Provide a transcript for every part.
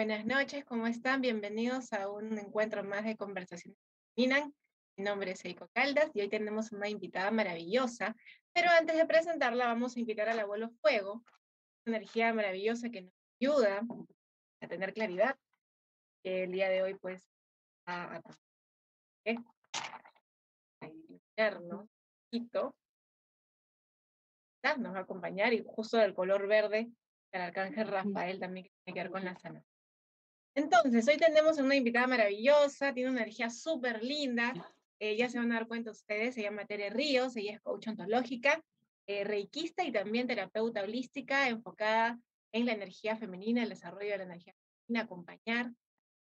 Buenas noches, ¿cómo están? Bienvenidos a un encuentro más de Conversaciones Minan. Mi nombre es Eiko Caldas y hoy tenemos una invitada maravillosa, pero antes de presentarla vamos a invitar al abuelo Fuego, una energía maravillosa que nos ayuda a tener claridad. El día de hoy pues a, a, a iluminarnos un poquito. Nos va a acompañar y justo del color verde el arcángel Rafael también que tiene que ver con la sanación. Entonces, hoy tenemos una invitada maravillosa, tiene una energía súper linda, eh, ya se van a dar cuenta ustedes, se llama Tere Ríos, ella es coach ontológica, eh, reikista y también terapeuta holística enfocada en la energía femenina, el desarrollo de la energía femenina, acompañar a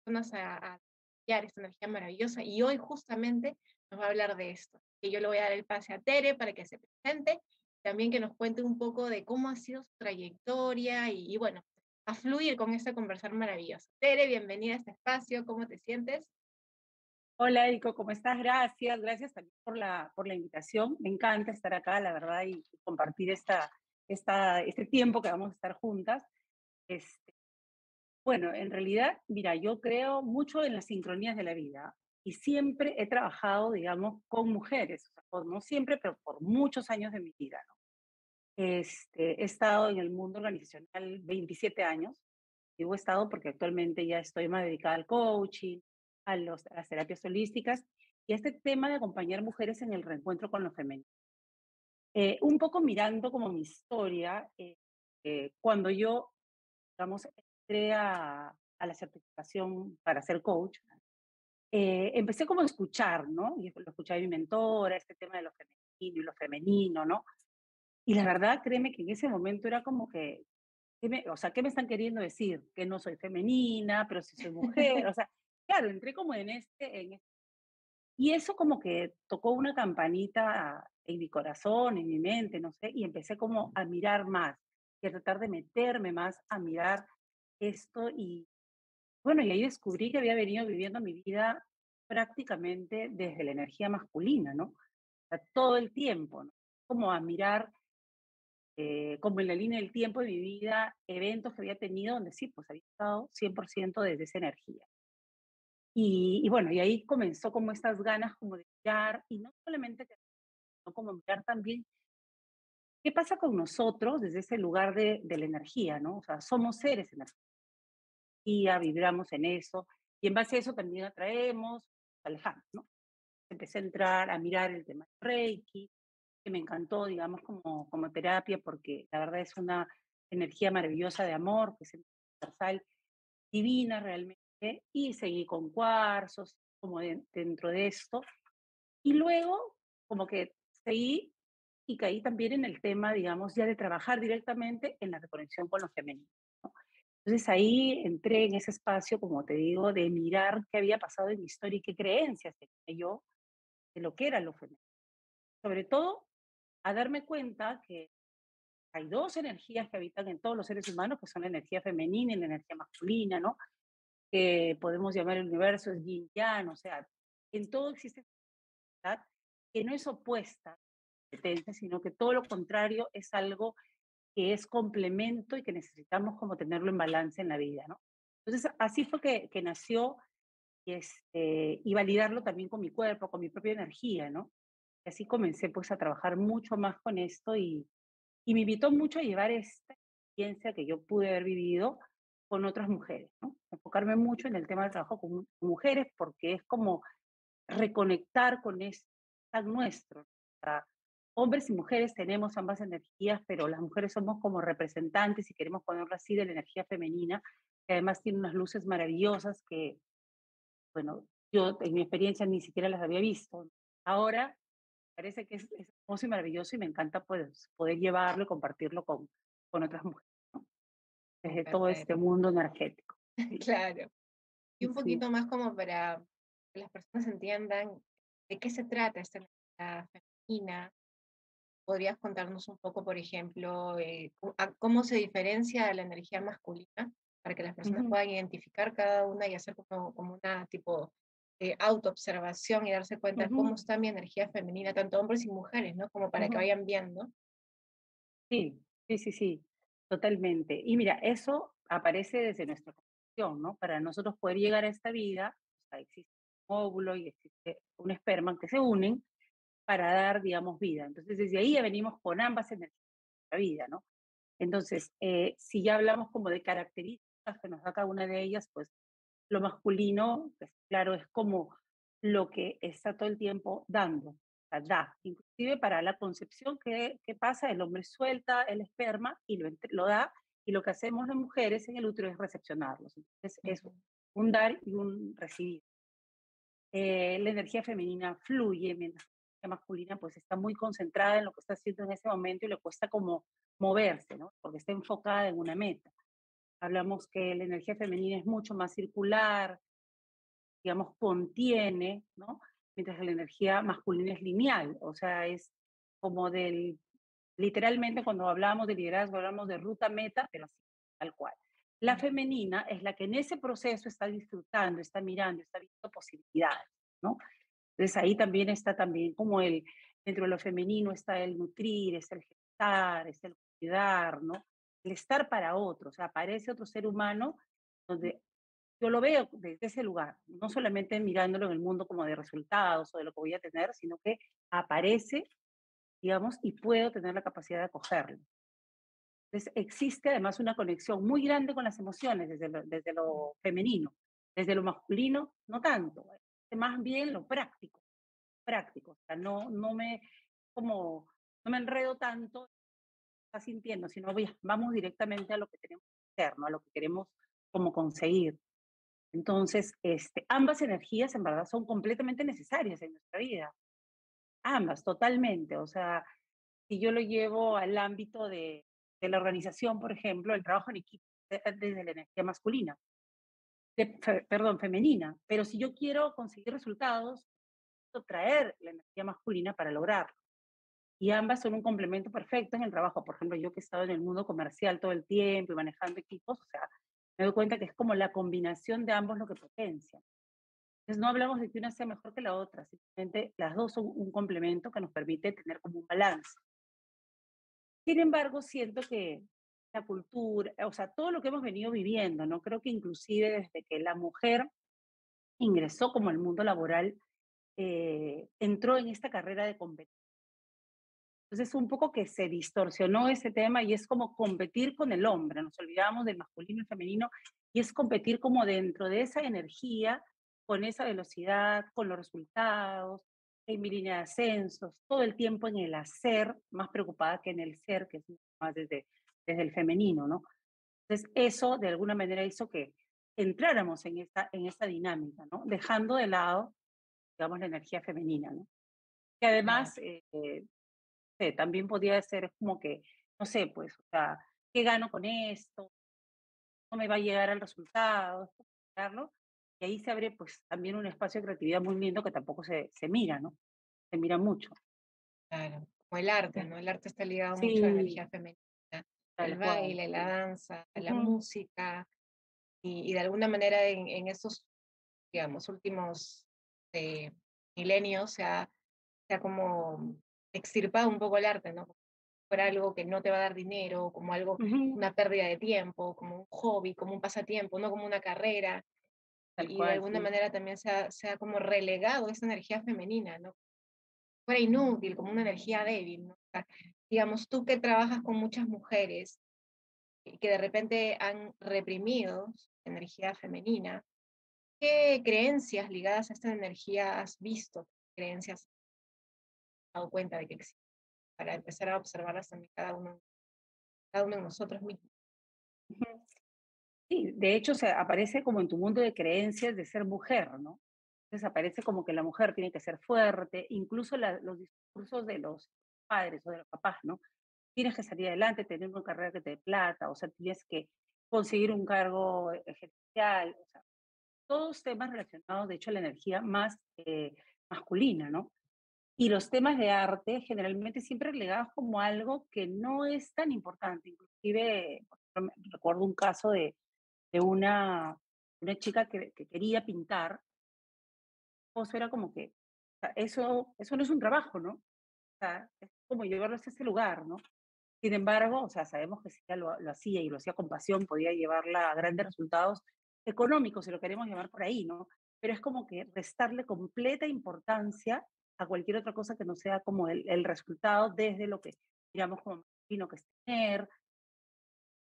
personas a, a esta energía maravillosa y hoy justamente nos va a hablar de esto. Y yo le voy a dar el pase a Tere para que se presente, también que nos cuente un poco de cómo ha sido su trayectoria y, y bueno, a fluir con esta conversar maravillosa. Tere, bienvenida a este espacio, ¿cómo te sientes? Hola, Ico, ¿cómo estás? Gracias, gracias también por la, por la invitación. Me encanta estar acá, la verdad, y compartir esta, esta, este tiempo que vamos a estar juntas. Este, bueno, en realidad, mira, yo creo mucho en las sincronías de la vida y siempre he trabajado, digamos, con mujeres, o sea, no siempre, pero por muchos años de mi vida, ¿no? Este, he estado en el mundo organizacional 27 años. Digo he estado porque actualmente ya estoy más dedicada al coaching, a, los, a las terapias holísticas y a este tema de acompañar mujeres en el reencuentro con lo femenino. Eh, un poco mirando como mi historia, eh, eh, cuando yo, digamos, entré a, a, la certificación para ser coach, empecé como a escuchar, ¿no? Y lo escuchaba mi mentora, este tema de lo femenino y lo femenino, ¿no? Y la verdad, créeme que en ese momento era como que, me, o sea, ¿qué me están queriendo decir? Que no soy femenina, pero sí soy mujer. o sea, claro, entré como en este, en este. Y eso como que tocó una campanita en mi corazón, en mi mente, no sé, y empecé como a mirar más y a tratar de meterme más a mirar esto y bueno, y ahí descubrí que había venido viviendo mi vida prácticamente desde la energía masculina, ¿no? O sea, todo el tiempo, ¿no? Como a mirar eh, como en la línea del tiempo de mi vida, eventos que había tenido donde sí, pues había estado 100% desde esa energía. Y, y, bueno, y ahí comenzó como estas ganas como de mirar, y no solamente, sino como mirar también qué pasa con nosotros desde ese lugar de, de la energía, ¿no? O sea, somos seres energía, vibramos en eso, y en base a eso también atraemos, alejamos, ¿no? Empecé a entrar a mirar el tema de Reiki, que me encantó, digamos, como, como terapia, porque la verdad es una energía maravillosa de amor, que es universal, divina realmente, y seguí con cuarzos, como dentro de esto. Y luego, como que seguí y caí también en el tema, digamos, ya de trabajar directamente en la reconexión con lo femenino. ¿no? Entonces ahí entré en ese espacio, como te digo, de mirar qué había pasado en mi historia y qué creencias tenía yo de lo que era lo femenino. Sobre todo a darme cuenta que hay dos energías que habitan en todos los seres humanos, que son la energía femenina y la energía masculina, ¿no? Que podemos llamar el universo es yin yang, o sea, en todo existe que no es opuesta sino que todo lo contrario es algo que es complemento y que necesitamos como tenerlo en balance en la vida, ¿no? Entonces, así fue que, que nació y, este, y validarlo también con mi cuerpo, con mi propia energía, ¿no? Así comencé pues a trabajar mucho más con esto y, y me invitó mucho a llevar esta experiencia que yo pude haber vivido con otras mujeres, ¿no? Enfocarme mucho en el tema del trabajo con, mujeres porque es como reconectar con esto nuestro. O sea, hombres y mujeres tenemos ambas energías, pero las mujeres somos como representantes y queremos ponerlo así de la energía femenina, que además tiene unas luces maravillosas que, bueno, yo en mi experiencia ni siquiera las había visto. Ahora parece que es, es, hermoso y maravilloso y me encanta pues, poder llevarlo y compartirlo con, con otras mujeres, ¿no? desde todo este mundo energético. Claro. Y un poquito sí. más como para que las personas entiendan de qué se trata esta energía femenina. ¿Podrías contarnos un poco, por ejemplo, eh, cómo se diferencia de la energía masculina para que las personas uh -huh. puedan identificar cada una y hacer como, como una tipo eh, autoobservación y darse cuenta uh -huh. cómo está mi energía femenina, tanto hombres y mujeres, ¿no? Como para uh -huh. que vayan viendo. Sí, sí, sí, sí, totalmente. Y mira, eso aparece desde nuestra concepción, ¿no? Para nosotros poder llegar a esta vida, existe un óvulo y existe un esperma que se unen para dar, digamos, vida. Entonces, desde ahí ya venimos con ambas energías de la vida, ¿no? Entonces, eh, si ya hablamos como de características que nos da cada una de ellas, pues lo masculino, pues, claro, es como lo que está todo el tiempo dando, da. Inclusive para la concepción que, pasa, el hombre suelta el esperma y lo, lo da, y lo que hacemos las mujeres en el útero es recepcionarlos. Entonces, es un dar y un recibir. Eh, la energía femenina fluye, mientras la masculina pues está muy concentrada en lo que está haciendo en ese momento y le cuesta como moverse, ¿no? Porque está enfocada en una meta. Hablamos que la energía femenina es mucho más circular, digamos, contiene, ¿no? Mientras que la energía masculina es lineal, o sea, es como del, literalmente cuando hablamos de liderazgo, hablamos de ruta meta, pero así, tal cual. La femenina es la que en ese proceso está disfrutando, está mirando, está viendo posibilidades, ¿no? Entonces ahí también está también como el, dentro de lo femenino está el nutrir, es el gestar, es el cuidar, ¿no? El estar para otro, o sea, aparece otro ser humano donde yo lo veo desde ese lugar, no solamente mirándolo en el mundo como de resultados o de lo que voy a tener, sino que aparece, digamos, y puedo tener la capacidad de acogerlo. Entonces, existe además una conexión muy grande con las emociones desde lo, desde lo femenino. Desde lo masculino, no tanto. Más bien lo práctico. Práctico. O sea, no, no me, como, no me enredo tanto, sintiendo, sino vamos directamente a lo que tenemos que hacer, ¿no? a lo que queremos como conseguir. Entonces, este, ambas energías en verdad son completamente necesarias en nuestra vida. Ambas, totalmente. O sea, si yo lo llevo al ámbito de, de la organización, por ejemplo, el trabajo en equipo desde la energía masculina, perdón, femenina. Pero si yo quiero conseguir resultados, traer la energía masculina para lograrlo. Y ambas son un complemento perfecto en el trabajo. Por ejemplo, yo que he estado en el mundo comercial todo el tiempo y manejando equipos, o sea, me doy cuenta que es como la combinación de ambos lo que potencia. Entonces, no hablamos de que una sea mejor que la otra, simplemente las dos son un complemento que nos permite tener como un balance. Sin embargo, siento que la cultura, o sea, todo lo que hemos venido viviendo, ¿no? Creo que inclusive desde que la mujer ingresó como al mundo laboral, eh, entró en esta carrera de competencia. Entonces, un poco que se distorsionó ese tema y es como competir con el hombre, nos olvidamos del masculino y femenino, y es competir como dentro de esa energía, con esa velocidad, con los resultados, en mi línea de ascensos, todo el tiempo en el hacer, más preocupada que en el ser, que es más desde, desde el femenino, ¿no? Entonces, eso de alguna manera hizo que entráramos en esta, en esta dinámica, ¿no? Dejando de lado, digamos, la energía femenina, ¿no? Que además, eh, eh, también podía ser como que, no sé, pues, o sea, ¿qué gano con esto? ¿No me va a llegar al resultado? Y ahí se abre pues también un espacio de creatividad muy lindo que tampoco se, se mira, ¿no? Se mira mucho. Claro, como el arte, ¿no? El arte está ligado mucho a la energía femenina. el baile, la danza, la música. Y, de alguna manera en, en estos, digamos, últimos eh, milenios se ha, se ha como extirpado un poco el arte, ¿no? Por algo que no te va a dar dinero, como algo, una pérdida de tiempo, como un hobby, como un pasatiempo, no como una carrera y de alguna manera también se ha, se ha, como relegado esa energía femenina, ¿no? Fuera inútil, como una energía débil, ¿no? digamos, tú que trabajas con muchas mujeres que de repente han reprimido su energía femenina, ¿qué creencias ligadas a esta energía has visto? ¿Creencias dado cuenta de que existen? Para empezar a observarlas también cada uno, cada uno de nosotros mismos. Sí, de hecho, se aparece como en tu mundo de creencias de ser mujer, ¿no? Entonces aparece como que la mujer tiene que ser fuerte, incluso los discursos de los padres o de los papás, ¿no? Tienes que salir adelante, tener una carrera que te dé plata, o sea, tienes que conseguir un cargo ejercial, o sea, todos temas relacionados, de hecho, a la energía más eh, masculina, ¿no? Y los temas de arte generalmente siempre relegados como algo que no es tan importante. Inclusive, recuerdo un caso de, de una, una chica que, que quería pintar, o sea, era como que eso, eso no es un trabajo, ¿no? O sea, es como llevarlo a ese lugar, ¿no? Sin embargo, o sea, sabemos que si ella lo, lo, hacía y lo hacía con pasión, podía llevarla a grandes resultados, económico, si lo queremos llamar por ahí, ¿no? Pero es como que restarle completa importancia a cualquier otra cosa que no sea como el, el resultado desde lo que, digamos, como vino que es tener,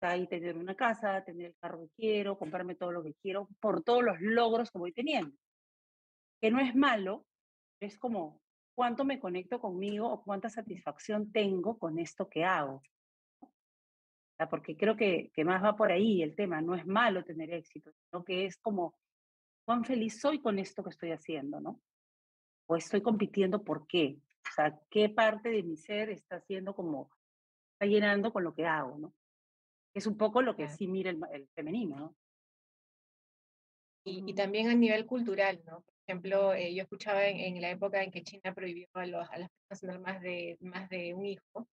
ahí tener una casa, tener el carro que quiero, comprarme todo lo que quiero, por todos los logros que voy teniendo. Que no es malo, es como cuánto me conecto conmigo o cuánta satisfacción tengo con esto que hago. Porque creo que, que más va por ahí el tema, no es malo tener éxito, sino que es como cuán feliz soy con esto que estoy haciendo, ¿no? O estoy compitiendo por qué, o sea, qué parte de mi ser está haciendo como, está llenando con lo que hago, ¿no? Es un poco lo que sí mira el, femenino, ¿no? Y, también a nivel cultural, ¿no? Por ejemplo, eh, yo escuchaba en, la época en que China prohibió a, los, a las personas tener más de, más de un hijo,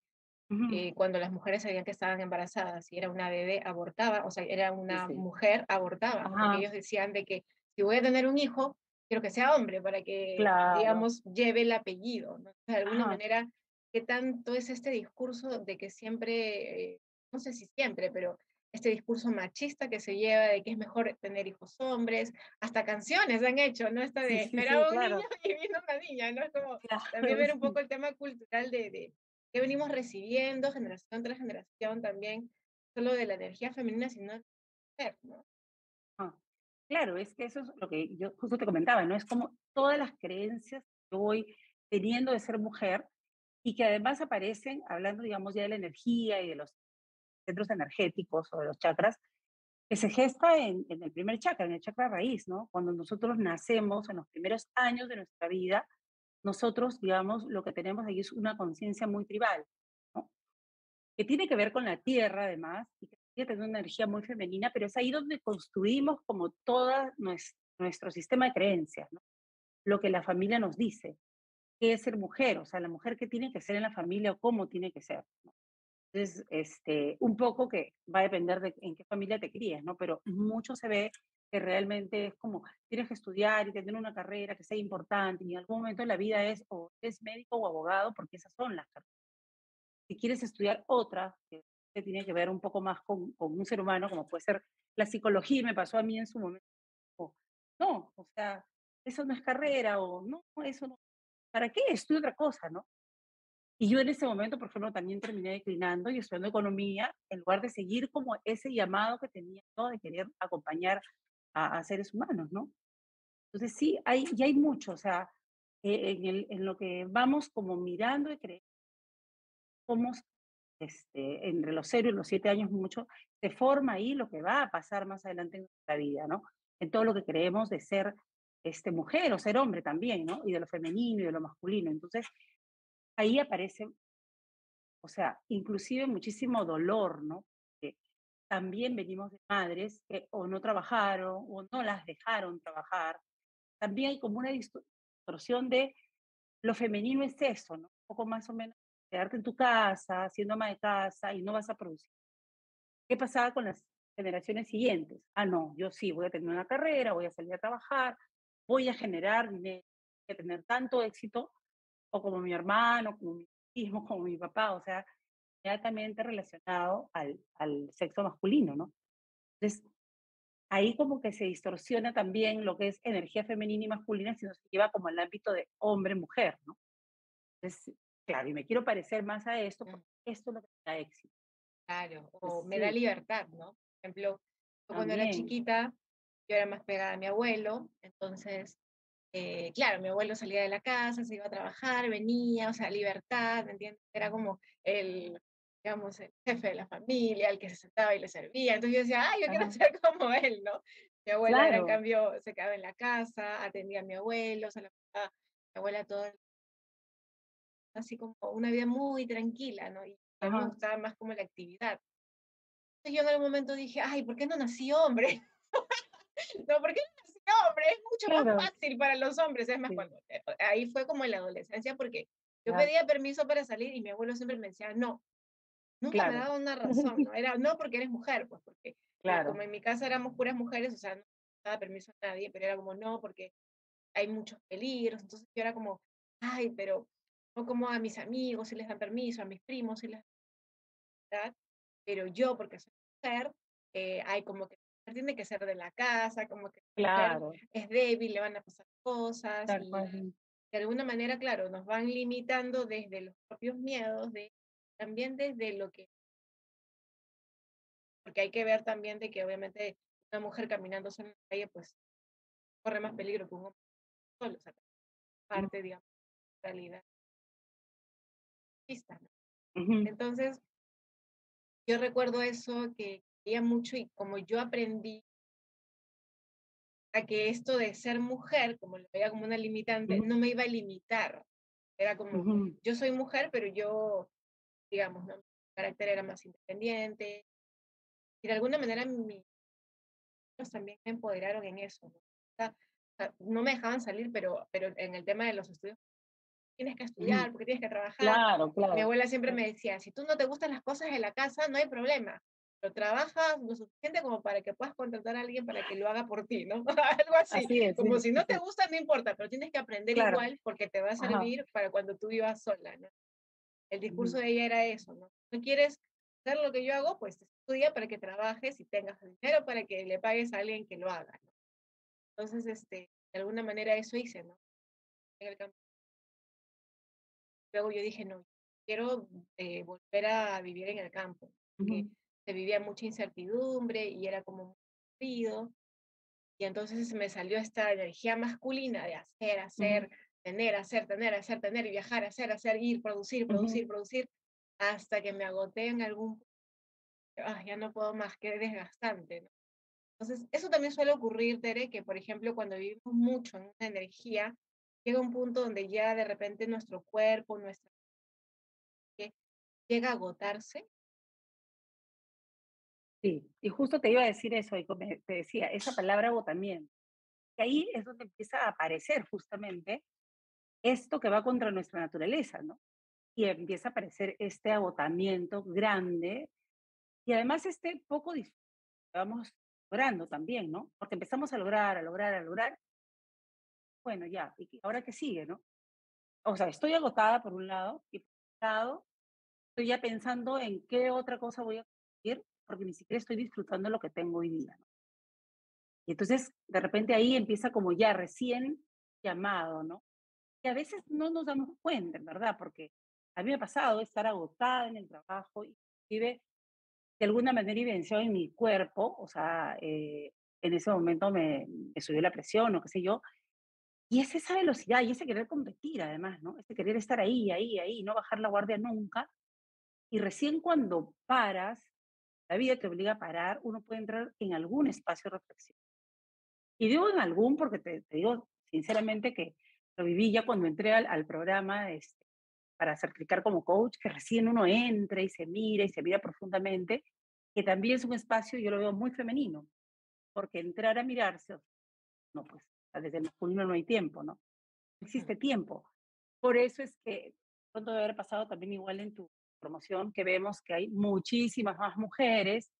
eh, cuando las mujeres sabían que estaban embarazadas, si era una bebé, abortaba, o sea, era una mujer, abortaba, ellos decían de que si voy a tener un hijo, quiero que sea hombre para que, digamos, lleve el apellido, ¿no? de alguna manera, ¿qué tanto es este discurso de que siempre eh, no sé si siempre, pero este discurso machista que se lleva de que es mejor tener hijos hombres, hasta canciones han hecho, ¿no? Esta de esperar un niño y vino una niña, ¿no? Es como también ver un poco el tema cultural de, de que venimos recibiendo generación tras generación también, solo de la energía femenina, sino de mujer, ¿no? Claro, es que eso es lo que yo justo te comentaba, ¿no? Es como todas las creencias que voy teniendo de ser mujer y que además aparecen, hablando, digamos, ya de la energía y de los centros energéticos o de los chakras, que se gesta en, en, el primer chakra, en el chakra raíz, ¿no? Cuando nosotros nacemos en los primeros años de nuestra vida, nosotros, digamos, lo que tenemos ahí es una conciencia muy tribal, ¿no? Que tiene que ver con la tierra, además, y que tiene una energía muy femenina, pero es ahí donde construimos como todo nuestro sistema de creencias, ¿no? Lo que la familia nos dice, qué es ser mujer, o sea, la mujer que tiene que ser en la familia o cómo tiene que ser, ¿no? Entonces, este, un poco que va a depender de en qué familia te crías, ¿no? Pero mucho se ve que realmente es como, tienes que estudiar y tener una carrera que sea importante y en algún momento de la vida es o es médico o abogado porque esas son las carreras. Si quieres estudiar otra, que tiene que ver un poco más con, con un ser humano, como puede ser la psicología, me pasó a mí en su momento, no, o sea, eso no es carrera o no, eso no, ¿para qué? Estudio otra cosa, ¿no? Y yo en ese momento, por ejemplo, también terminé declinando y estudiando economía, en lugar de seguir como ese llamado que tenía ¿no? de querer acompañar a, seres humanos, ¿no? Entonces sí, hay, y hay mucho, o sea, eh, en, el, en lo que vamos como mirando y creyendo, somos este, entre los cero y los siete años mucho, se forma ahí lo que va a pasar más adelante en nuestra vida, ¿no? En todo lo que creemos de ser este, mujer o ser hombre también, ¿no? Y de lo femenino y de lo masculino. Entonces, ahí aparece, o sea, inclusive muchísimo dolor, ¿no? Que también venimos de madres que o no trabajaron o no las dejaron trabajar. También hay como una distorsión de lo femenino es eso. Un poco más o menos quedarte en tu casa, siendo ama de casa y no vas a producir. ¿Qué pasaba con las generaciones siguientes? Ah, no, yo sí, voy a tener una carrera, voy a salir a trabajar, voy a generar dinero, voy a tener tanto éxito o como mi hermano, como mi hijo, como mi papá, o sea, inmediatamente relacionado al, al sexo masculino, ¿no? Entonces, ahí como que se distorsiona también lo que es energía femenina y masculina, sino se lleva como al ámbito de hombre-mujer, ¿no? Entonces, claro, y me quiero parecer más a esto, porque esto es lo que me da éxito. Claro, o me da libertad, ¿no? Por ejemplo, cuando era chiquita, yo era más pegada a mi abuelo, entonces eh, claro, mi abuelo salía de la casa, se iba a trabajar, venía, o sea, libertad, ¿me entiendes? Era como el, digamos, el jefe de la familia, el que se sentaba y le servía. Entonces yo decía, ay, yo quiero ser como él, ¿no? Mi abuela, en cambio, se quedaba en la casa, atendía a mi abuelo, o sea, la, mi abuela todo, así como una vida muy tranquila, ¿no? Y a mí me gustaba más como la actividad. Entonces yo en algún momento dije, ay, ¿por qué no nací hombre? no, ¿por qué no hombre, es mucho más fácil para los hombres, es más cuando, eh, ahí fue como en la adolescencia porque yo pedía permiso para salir y mi abuelo siempre me decía, no, nunca me daba una razón, ¿no? Era, no porque eres mujer, pues porque eh, claro. como en mi casa éramos puras mujeres, o sea, no daba permiso a nadie, pero era como, no, porque hay muchos peligros, entonces yo era como, ay, pero no como a mis amigos si les dan permiso, a mis primos si les dan pero yo, porque soy mujer, eh, hay como que tiene que ser de la casa, como que claro. es débil, le van a pasar cosas. de alguna manera, claro, nos van limitando desde los propios miedos, de, también desde lo que... Porque hay que ver también de que obviamente una mujer caminando sola en la calle, pues corre más peligro que un hombre solo, o sea, parte, digamos, de la realidad. Entonces, yo recuerdo eso que veía mucho y como yo aprendí a que esto de ser mujer, como lo veía como una limitante, no me iba a limitar. Era como, yo soy mujer, pero yo, digamos, ¿no? mi carácter era más independiente. Y de alguna manera mis también me empoderaron en eso. ¿no? no me dejaban salir, pero, pero en el tema de los estudios tienes que estudiar, porque tienes que trabajar. Claro, claro. Mi abuela siempre me decía, si tú no te gustan las cosas de la casa, no hay problema. Pero trabajas lo suficiente como para que puedas contratar a alguien para que lo haga por ti, ¿no? Algo así. como si no te gusta, no importa, pero tienes que aprender igual porque te va a servir para cuando tú vivas sola, ¿no? El discurso de ella era eso, ¿no? No quieres hacer lo que yo hago, pues estudia para que trabajes y tengas dinero para que le pagues a alguien que lo haga, ¿no? Entonces, este, de alguna manera eso hice, ¿no? En el campo luego yo dije, no, quiero eh, volver a vivir en el campo, porque se vivía mucha incertidumbre y era como muy frío. Y entonces me salió esta energía masculina de hacer, hacer, tener, hacer, tener, hacer, tener, viajar, hacer, hacer, ir, producir, producir, producir, hasta que me agoté en algún ah, ya no puedo más, que desgastante. ¿no? Entonces, eso también suele ocurrir, Tere, que por ejemplo, cuando vivimos mucho en una energía, llega un punto donde ya de repente nuestro cuerpo, nuestra llega a agotarse. Sí, y justo te iba a decir eso, y te decía, esa palabra agotamiento. Y ahí es donde empieza a aparecer justamente esto que va contra nuestra naturaleza, ¿no? Y empieza a aparecer este agotamiento grande y además este poco vamos logrando también, ¿no? Porque empezamos a lograr, a lograr, a lograr, bueno, ya, ¿y ahora qué sigue, no? O sea, estoy agotada por un lado y por otro lado estoy ya pensando en qué otra cosa voy a conseguir porque ni siquiera estoy disfrutando lo que tengo hoy día, ¿no? Y entonces, de repente ahí empieza como ya recién llamado, ¿no? Y a veces no nos damos cuenta, ¿verdad? Porque a mí me ha pasado estar agotada en el trabajo vive de alguna manera evidenciado en mi cuerpo, o sea, eh, en ese momento me, me, subió la presión o qué sé yo, y es esa velocidad y ese querer competir además, ¿no? Ese querer estar ahí, ahí, ahí, no bajar la guardia nunca. Y recién cuando paras, la vida te obliga a parar, uno puede entrar en algún espacio de reflexión. Y digo en algún porque te, digo sinceramente que lo viví ya cuando entré al, programa este, para certificar como coach, que recién uno entra y se mira y se mira profundamente, que también es un espacio, yo lo veo muy femenino, porque entrar a mirarse, no, pues desde el masculino no hay tiempo, ¿no? No existe tiempo. Por eso es que pronto debe haber pasado también igual en tu promoción, que vemos que hay muchísimas más mujeres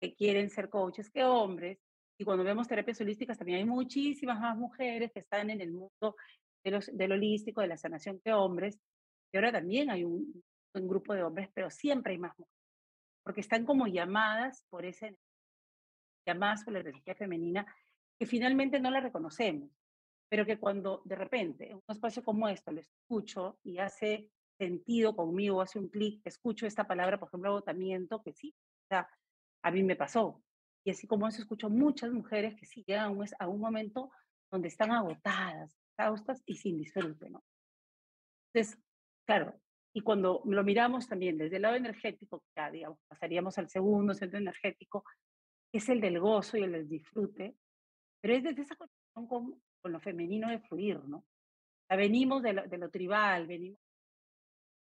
que quieren ser coaches que hombres. Y cuando vemos terapias holísticas, también hay muchísimas más mujeres que están en el mundo de los, del holístico, de la sanación que hombres. Y ahora también hay un, un grupo de hombres, pero siempre hay más mujeres. Porque están como llamadas por ese, llamadas por la energía femenina que finalmente no la reconocemos, pero que cuando de repente en un espacio como esto lo escucho y hace sentido conmigo, hace un clic, escucho esta palabra, por ejemplo, agotamiento, que sí, o sea, a mí me pasó. Y así como eso, escucho muchas mujeres que sí llegan a un, a un momento donde están agotadas, exhaustas y sin disfrute, ¿no? Entonces, claro, y cuando lo miramos también desde el lado energético, ya digamos, pasaríamos al segundo centro energético, es el del gozo y el del disfrute, pero es desde esa conexión con, con lo femenino de fluir, ¿no? venimos de lo, de lo tribal, venimos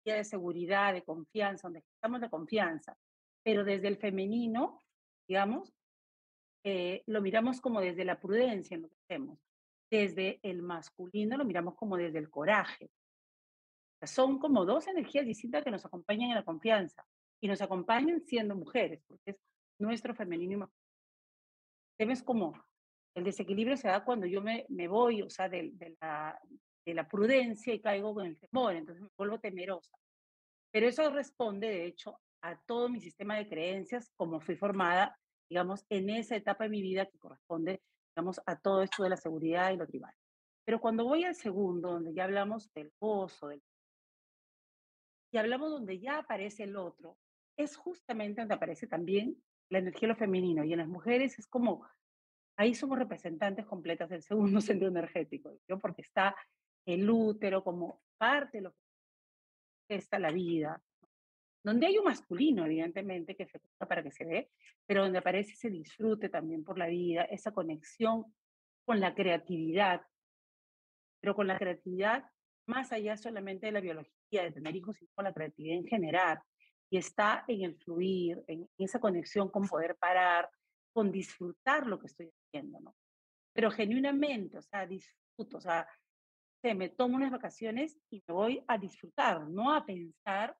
de seguridad, de confianza, donde estamos de confianza, pero desde el femenino, digamos, eh, lo miramos como desde la prudencia en lo que hacemos. Desde el masculino lo miramos como desde el coraje. son como dos energías distintas que nos acompañan en la confianza y nos acompañan siendo mujeres, porque es nuestro femenino y masculino. Tenemos como el desequilibrio se da cuando yo me, voy, o sea, de, de, la, de la prudencia y caigo con el temor, entonces me vuelvo temerosa. Pero eso responde, de hecho, a todo mi sistema de creencias, como fui formada digamos, en esa etapa de mi vida que corresponde, digamos, a todo esto de la seguridad y lo tribal. Pero cuando voy al segundo, donde ya hablamos del gozo, del... y hablamos donde ya aparece el otro, es justamente donde aparece también la energía de lo femenino. Y en las mujeres es como, ahí somos representantes completas del segundo sentido energético, ¿yo? porque está el útero como parte de lo que está la vida, donde hay un masculino, evidentemente, que se para que se ve, pero donde aparece ese disfrute también por la vida, esa conexión con la creatividad, pero con la creatividad más allá solamente de la biología, de tener hijos, sino con la creatividad en general. Y está en el fluir, en esa conexión con poder parar, con disfrutar lo que estoy haciendo, ¿no? Pero genuinamente, o sea, disfruto, o sea, me tomo unas vacaciones y me voy a disfrutar, no a pensar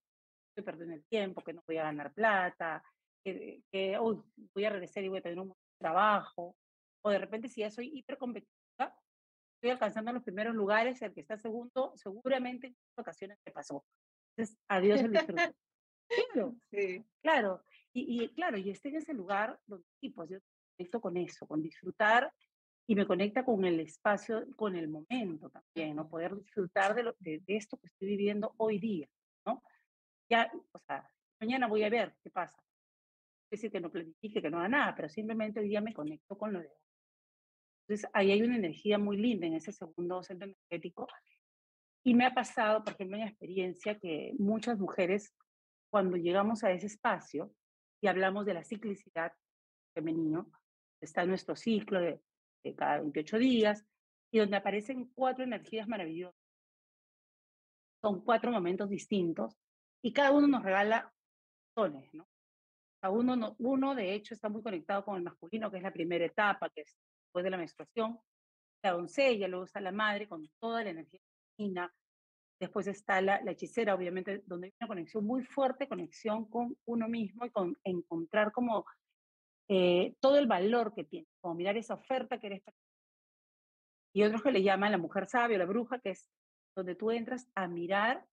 que perdiendo el tiempo, que no voy a ganar plata, que, que voy a regresar y voy a tener un trabajo, o de repente si ya soy hipercompetitiva, estoy alcanzando los primeros lugares, el que está segundo, seguramente en ocasiones me pasó. Entonces, adiós el disfrute. claro, sí. claro. Y, y, claro, y esté en ese lugar donde sí, pues yo conecto con eso, con disfrutar y me conecta con el espacio, con el momento también, ¿no? Poder disfrutar de, lo, de, de esto que estoy viviendo hoy día, ¿no? Ya, o sea, mañana voy a ver qué pasa. Es decir, que no planifique, que no haga nada, pero simplemente hoy día me conecto con lo de entonces, ahí hay una energía muy linda en ese segundo centro energético. Y me ha pasado, por ejemplo, en experiencia que muchas mujeres, cuando llegamos a ese espacio y hablamos de la ciclicidad femenino, está nuestro ciclo de, de cada 28 días, y donde aparecen cuatro energías maravillosas. Son cuatro momentos distintos y cada uno nos regala sones, ¿no? Cada uno, uno, de hecho, está muy conectado con el masculino, que es la primera etapa, que es después de la menstruación, la doncella, luego está la madre con toda la energía femenina, después está la, la, hechicera, obviamente, donde hay una conexión muy fuerte, conexión con uno mismo y con encontrar como eh, todo el valor que tiene, como mirar esa oferta que eres. Y otros que le llaman la mujer sabia, la bruja, que es donde tú entras a mirar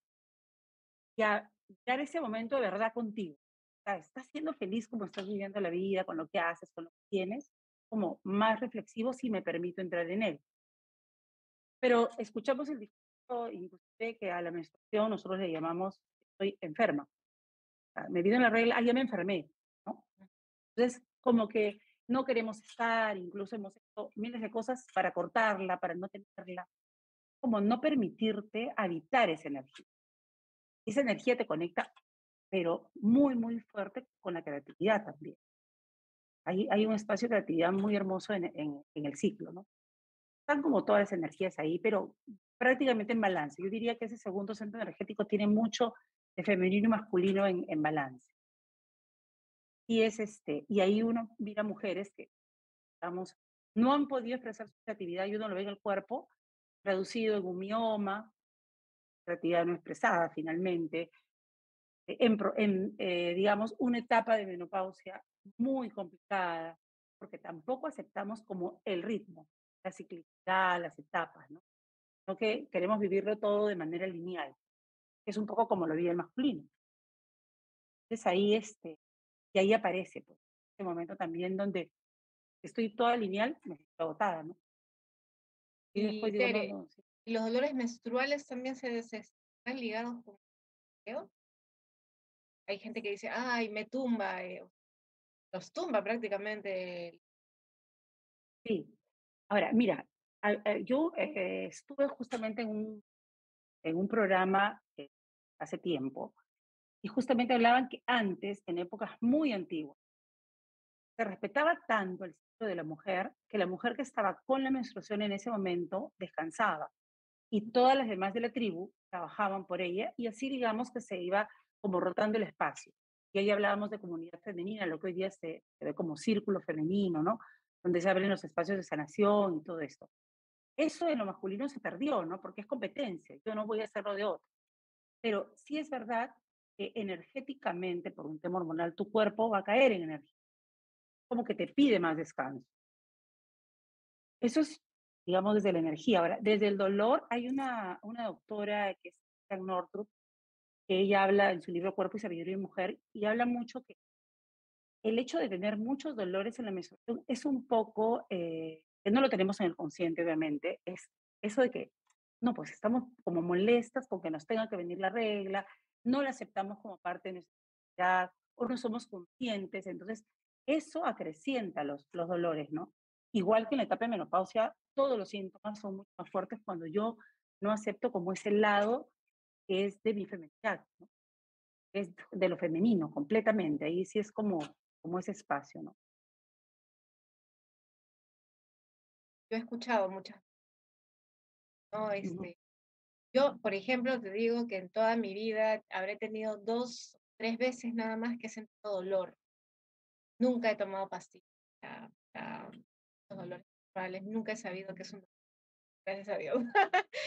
y a mirar ese momento de verdad contigo. O sea, estás siendo feliz como estás viviendo la vida, con lo que haces, con lo que tienes, como más reflexivo si me permito entrar en él. Pero escuchamos el discurso, inclusive que a la menstruación nosotros le llamamos estoy enferma. me vino la regla, ah, ya me enfermé, ¿no? Entonces, como que no queremos estar, incluso hemos hecho miles de cosas para cortarla, para no tenerla, como no permitirte habitar esa energía. Esa energía te conecta, pero muy, muy fuerte con la creatividad también hay, un espacio de creatividad muy hermoso en, el ciclo, ¿no? Están como todas las energías ahí, pero prácticamente en balance. Yo diría que ese segundo centro energético tiene mucho de femenino y masculino en, balance. Y, es este, y ahí uno mira mujeres que, digamos, no han podido expresar su creatividad y uno lo ve en el cuerpo, reducido en un mioma, creatividad no expresada finalmente, en, en eh, digamos, una etapa de menopausia muy complicada, porque tampoco aceptamos como el ritmo, la ciclicidad, las etapas, ¿no? No que queremos vivirlo todo de manera lineal, es un poco como lo vive el masculino. Entonces ahí, este, y ahí aparece, pues, este momento también donde estoy toda lineal, me estoy agotada, ¿no? Y, después digo, ¿los dolores menstruales también se, están ligados con Hay gente que dice, ay, me tumba, eh, los tumba prácticamente. Sí. Ahora, mira, yo eh, estuve justamente en un, en un programa eh, hace tiempo y justamente hablaban que antes, en épocas muy antiguas, se respetaba tanto el ciclo de la mujer que la mujer que estaba con la menstruación en ese momento descansaba y todas las demás de la tribu trabajaban por ella y así digamos que se iba como rotando el espacio. Y ahí hablábamos de comunidad femenina, lo que hoy día se, ve como círculo femenino, ¿no? Donde se abren los espacios de sanación y todo esto. Eso en lo masculino se perdió, ¿no? Porque es competencia, yo no voy a hacerlo de otro. Pero sí es verdad que energéticamente, por un tema hormonal, tu cuerpo va a caer en energía. Como que te pide más descanso. Eso es, digamos, desde la energía. Ahora, desde el dolor, hay una, una doctora que es Northrop, que ella habla en su libro Cuerpo y Sabiduría y Mujer, y habla mucho que el hecho de tener muchos dolores en la menstruación es un poco, eh, que no lo tenemos en el consciente, obviamente, es eso de que, no, pues estamos como molestas con que nos tenga que venir la regla, no la aceptamos como parte de nuestra vida o no somos conscientes, entonces eso acrecienta los, los dolores, ¿no? Igual que en la etapa de menopausia, todos los síntomas son mucho más fuertes cuando yo no acepto como ese lado que es de mi feminidad, ¿no? es de lo femenino completamente, ahí sí es como, como ese espacio, ¿no? Yo he escuchado muchas, no, este, yo, por ejemplo, te digo que en toda mi vida habré tenido dos, tres veces nada más que he sentido dolor. Nunca he tomado pastillas para, los dolores menstruales, nunca he sabido que es un gracias a Dios.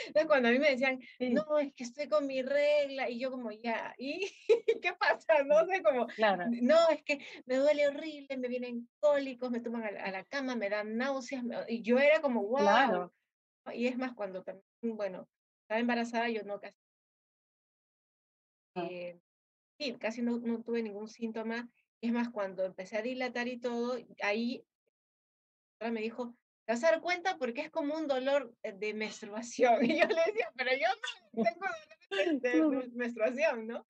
Entonces, cuando a mí me decían, no, es que estoy con mi regla, y yo como, ya, ¿y qué pasa? No sé, como, claro. no, es que me duele horrible, me vienen cólicos, me toman a, la cama, me dan náuseas, y yo era como, wow. Claro. Y es más, cuando también, bueno, estaba embarazada, yo no casi. Ah. Eh, sí, casi no, no tuve ningún síntoma. Es más, cuando empecé a dilatar y todo, ahí me dijo, te vas a dar cuenta porque es como un dolor eh, de menstruación. Y yo le decía, pero yo no tengo dolor de, menstruación, ¿no?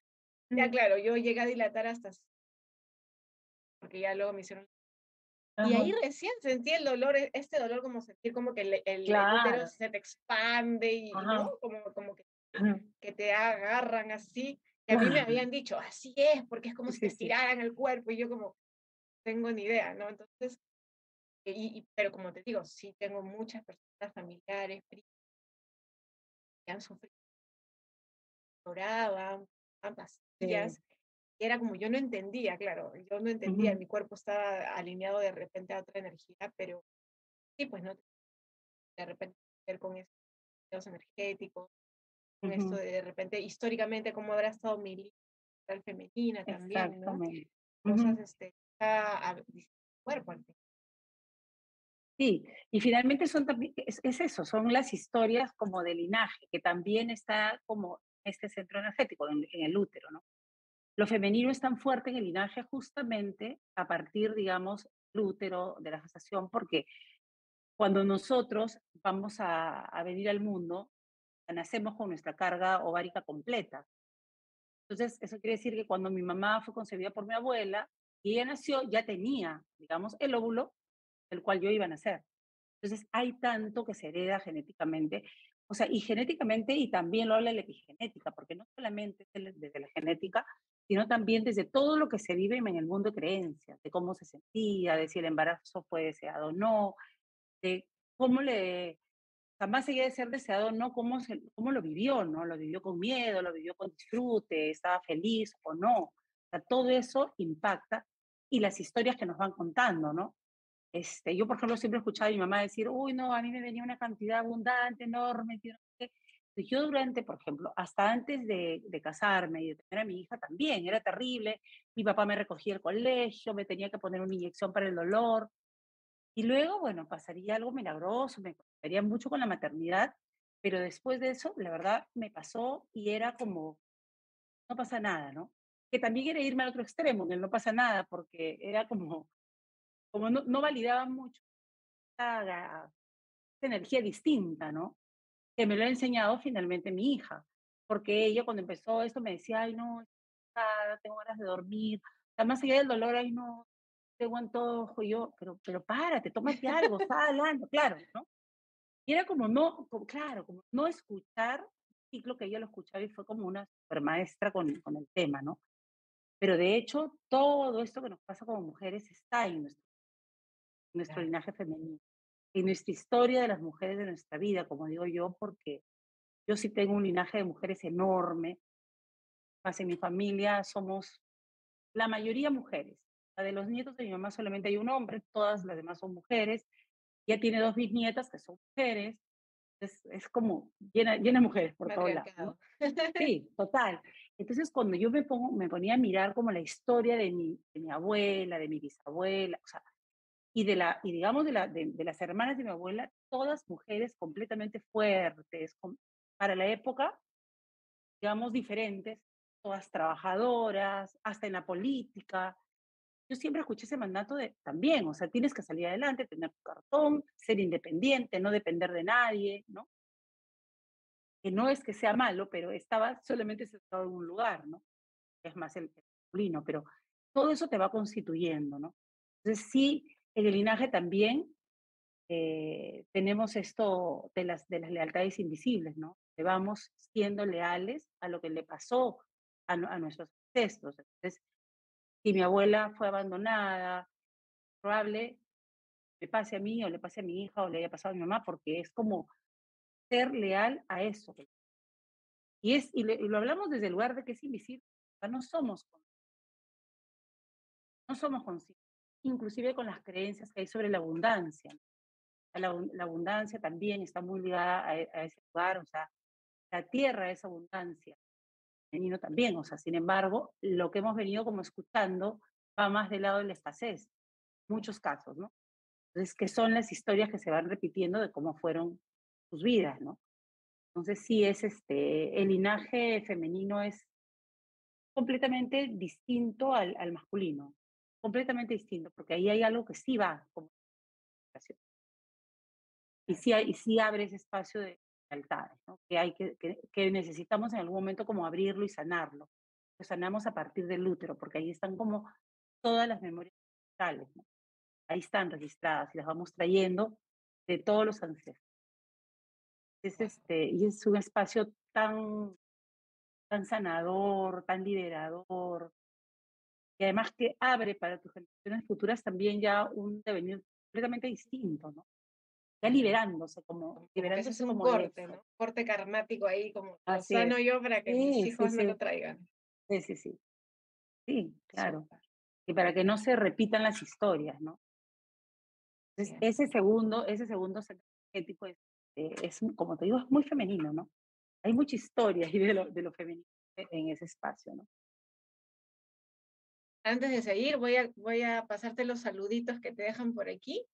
Ya claro, yo llegué a dilatar hasta... Porque ya luego me hicieron... Y ahí recién sentí el dolor, e, este dolor como sentir como que el, el, útero se te expande y ¿no? como, como que, que te agarran así. Y a mí me habían dicho, así es, porque es como si te estiraran el cuerpo y yo como, tengo ni idea, ¿no? Entonces, y, pero como te digo, sí tengo muchas personas familiares, que han sufrido, lloraban, pastillas, y era como yo no entendía, claro, yo no entendía, mi cuerpo estaba alineado de repente a otra energía, pero sí, pues no, de repente ver con esos energéticos, con esto de, de repente históricamente cómo habrá estado mi vida femenina también, ¿no? Cosas, este, a, cuerpo al final. Sí, y finalmente son también, es, eso, son las historias como de linaje, que también está como este centro energético en, el útero, ¿no? Lo femenino es tan fuerte en el linaje justamente a partir, digamos, del útero, de la gestación, porque cuando nosotros vamos a, a venir al mundo, nacemos con nuestra carga ovárica completa. Entonces, eso quiere decir que cuando mi mamá fue concebida por mi abuela y ella nació, ya tenía, digamos, el óvulo el cual yo iba a nacer. Entonces, hay tanto que se hereda genéticamente, o sea, y genéticamente y también lo habla la epigenética, porque no solamente desde la genética, sino también desde todo lo que se vive en el mundo de creencias, de cómo se sentía, de si el embarazo fue deseado o no, de cómo le, o sea, más allá de ser deseado o no, cómo, se, cómo lo vivió, ¿no? Lo vivió con miedo, lo vivió con disfrute, estaba feliz o no. O sea, todo eso impacta y las historias que nos van contando, ¿no? Este, yo, por ejemplo, siempre he escuchado a mi mamá decir, uy, no, a mí me venía una cantidad abundante, enorme. Yo durante, por ejemplo, hasta antes de, de, casarme y de tener a mi hija también, era terrible. Mi papá me recogía el colegio, me tenía que poner una inyección para el dolor. Y luego, bueno, pasaría algo milagroso, me conectaría mucho con la maternidad, pero después de eso, la verdad, me pasó y era como, no pasa nada, ¿no? Que también era irme al otro extremo, que no pasa nada, porque era como, como no, no validaba mucho esta, energía distinta, ¿no? Que me lo ha enseñado finalmente mi hija, porque ella cuando empezó esto me decía, ay, no, tengo ganas de dormir, además allá del dolor, ay, no, tengo antojo, y yo, pero, pero párate, tómate algo, está hablando, claro, ¿no? Y era como no, claro, como no escuchar, ciclo que ella lo escuchaba y fue como una super maestra con, con el tema, ¿no? Pero de hecho, todo esto que nos pasa como mujeres está en nuestro nuestro linaje femenino, y nuestra historia de las mujeres de nuestra vida, como digo yo, porque yo sí tengo un linaje de mujeres enorme, más en mi familia somos la mayoría mujeres. La de los nietos de mi mamá solamente hay un hombre, todas las demás son mujeres. Ya tiene dos bisnietas que son mujeres. Es, es como llena, llena de mujeres por todos lados. Sí, total. Entonces, cuando yo me, pongo, me ponía a mirar como la historia de mi, de mi abuela, de mi bisabuela, o sea, y, de la, y digamos de, la, de, las hermanas de mi abuela, todas mujeres completamente fuertes, para la época, digamos, diferentes, todas trabajadoras, hasta en la política. yo siempre escuché ese mandato de también, o sea, tienes que salir adelante, tener tu cartón, ser independiente, no depender de nadie, ¿no? Que no es que sea malo, pero estaba solamente sentado en un lugar, ¿no? Es más el masculino, pero todo eso te va constituyendo, ¿no? Entonces sí, en el linaje también eh, tenemos esto de las, de las lealtades invisibles, ¿no? Que vamos siendo leales a lo que le pasó a, nuestros ancestros. Entonces, si mi abuela fue abandonada, probable le pase a mí o le pase a mi hija o le haya pasado a mi mamá, porque es como ser leal a eso. Y, es, y, lo hablamos desde el lugar de que es invisible, no somos no somos conscientes, inclusive con las creencias que hay sobre la abundancia. La, abundancia también está muy ligada a, a, ese lugar, o sea, la tierra es abundancia, femenino también, o sea, sin embargo, lo que hemos venido como escuchando va más del lado de la escasez, muchos casos, ¿no? Entonces, que son las historias que se van repitiendo de cómo fueron sus vidas, ¿no? Entonces, sí es este, el linaje femenino es completamente distinto al masculino, completamente distinto, porque ahí hay algo que sí va como y sí, y sí abre ese espacio de, ¿no? que, hay que, que, necesitamos en algún momento como abrirlo y sanarlo. Lo sanamos a partir del útero, porque ahí están como todas las memorias mentales, ¿no? ahí están registradas y las vamos trayendo de todos los ancestros. Es este, y es un espacio tan, tan sanador, tan liberador, y además que abre para tus generaciones futuras también ya un devenir completamente distinto, ¿no? ya liberándose, como liberándose es un corte, ¿no? Corte karmático ahí, como sano yo para que mis hijos me lo traigan. Sí, sí, sí. Sí, claro. Y para que no se repitan las historias, ¿no? Entonces, ese segundo, ese segundo energético es, eh, es, como te digo, es muy femenino, ¿no? Hay mucha historia ahí de lo, de lo femenino en ese espacio, ¿no? Antes de seguir, voy a, voy a pasarte los saluditos que te dejan por aquí.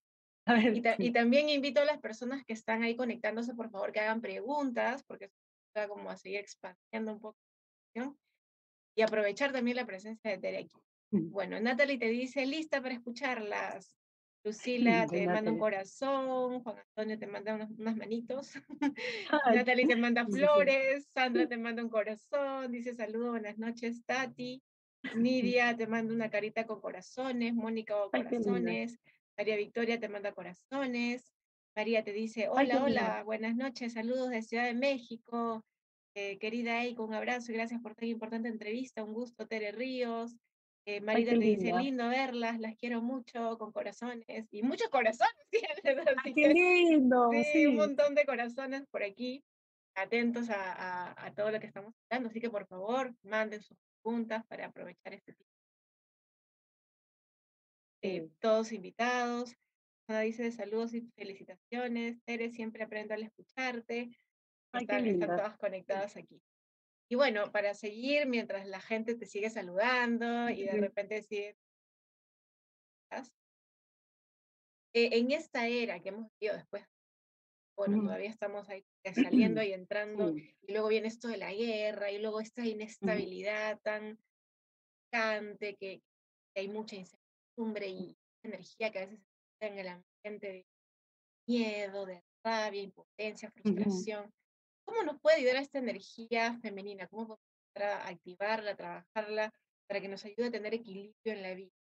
Y, también invito a las personas que están ahí conectándose, por favor, que hagan preguntas, porque eso va como a seguir expandiendo un poco. Y aprovechar también la presencia de Tere aquí. Bueno, Natalie te dice, lista para escucharlas. Lucila te manda un corazón, Juan Antonio te manda unas manitos, Natalie te manda flores, Sandra te manda un corazón, dice saludos, buenas noches, Tati, Nidia te manda una carita con corazones, Mónica con corazones, María Victoria te manda corazones. María te dice, hola, hola, buenas noches, saludos de Ciudad de México. Eh, querida Eiko, un abrazo y gracias por tan importante entrevista. Un gusto, Tere Ríos. Eh, Marita te dice, lindo verlas, las quiero mucho, con corazones. Y muchos corazones qué lindo. Sí, un montón de corazones por aquí, atentos a, a, todo lo que estamos hablando. Así que por favor, manden sus preguntas para aprovechar este tiempo. Eh, todos invitados. Ana dice saludos y felicitaciones. Tere, siempre aprendo al escucharte. están, todas conectadas aquí. Y bueno, para seguir, mientras la gente te sigue saludando y de repente sigue... Eh, en esta era que hemos vivido después, bueno, todavía estamos ahí saliendo y entrando, y luego viene esto de la guerra, y luego esta inestabilidad tan grande que, que hay mucha incertidumbre y energía que a veces está en el ambiente de miedo, de rabia, impotencia, frustración. ¿Cómo nos puede ayudar esta energía femenina? ¿Cómo podemos activarla, trabajarla para que nos ayude a tener equilibrio en la vida?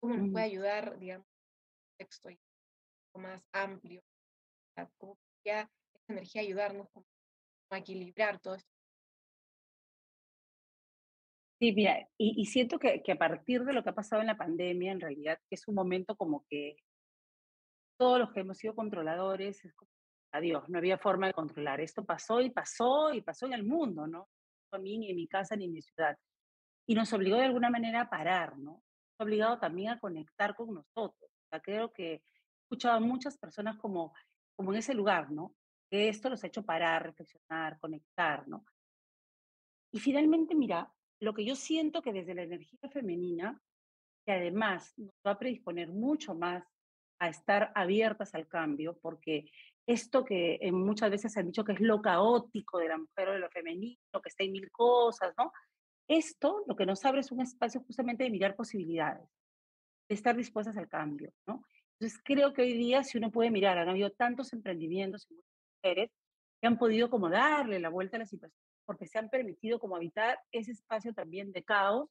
¿Cómo nos puede ayudar, digamos, en un contexto más amplio? ¿Cómo podría esta energía ayudarnos a equilibrar todo esto? Sí, mira, y, siento que, que, a partir de lo que ha pasado en la pandemia, en realidad, es un momento como que todos los que hemos sido controladores, es como, adiós, no había forma de controlar. Esto pasó y pasó y pasó en el mundo, ¿no? A mí, ni en mi casa, ni en mi ciudad. Y nos obligó de alguna manera a parar, ¿no? Nos obligado también a conectar con nosotros. O sea, creo que he escuchado a muchas personas como, como en ese lugar, ¿no? Esto los ha hecho parar, reflexionar, conectar, ¿no? Y finalmente, mira, lo que yo siento que desde la energía femenina, que además nos va a predisponer mucho más a estar abiertas al cambio, porque esto que muchas veces se han dicho que es lo caótico de la mujer o de lo femenino, que está en mil cosas, ¿no? Esto lo que nos abre es un espacio justamente de mirar posibilidades. de estar dispuestas al cambio, ¿no? Entonces creo que hoy día, si uno puede mirar, han habido tantos emprendimientos en mujeres que han podido como darle la vuelta a la situación, porque se han permitido como habitar ese espacio también de caos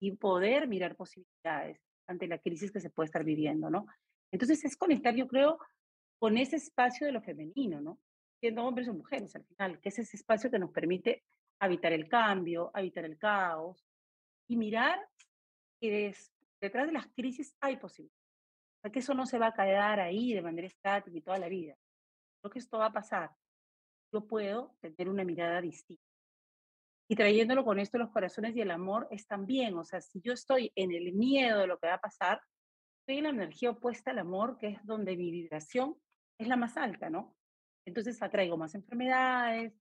y poder mirar posibilidades ante la crisis que se puede estar viviendo, ¿no? Entonces es conectar, yo creo, con ese espacio de lo femenino, ¿no? Siendo hombres o mujeres al final, que es ese espacio que nos permite habitar el cambio, habitar el caos y mirar que detrás de las crisis hay posibilidades. que eso no se va a quedar ahí de manera estática y toda la vida. Lo que esto va a pasar. Yo puedo tener una mirada distinta. Y trayéndolo con esto, los corazones y el amor es también, o sea, si yo estoy en el miedo de lo que va a pasar, estoy en la energía opuesta al amor, que es donde mi vibración es la más alta, ¿no? Entonces atraigo más enfermedades,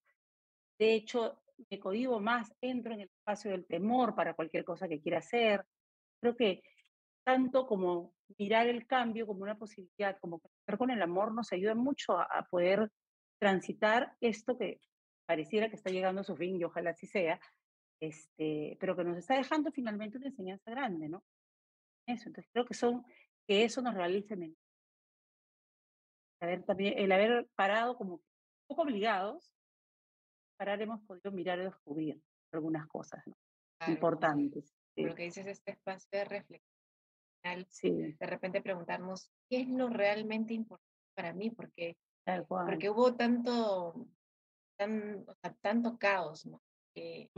de hecho, me codivo más, entro en el espacio del temor para cualquier cosa que quiera hacer. Creo que tanto como mirar el cambio como una posibilidad, como conectar con el amor, nos ayuda mucho a, a poder transitar esto que pareciera que está llegando a su fin y ojalá así sea, este, pero que nos está dejando finalmente una enseñanza grande, ¿no? Eso, entonces creo que son, que eso nos realice menos. también, el haber parado como un poco obligados, parar hemos podido mirar y descubrir algunas cosas importantes. Lo que dices, este espacio de reflexión, sí. de repente preguntarnos, ¿qué es lo realmente importante para mí? Porque, porque hubo tanto, tan, o sea, tanto caos, ¿no? que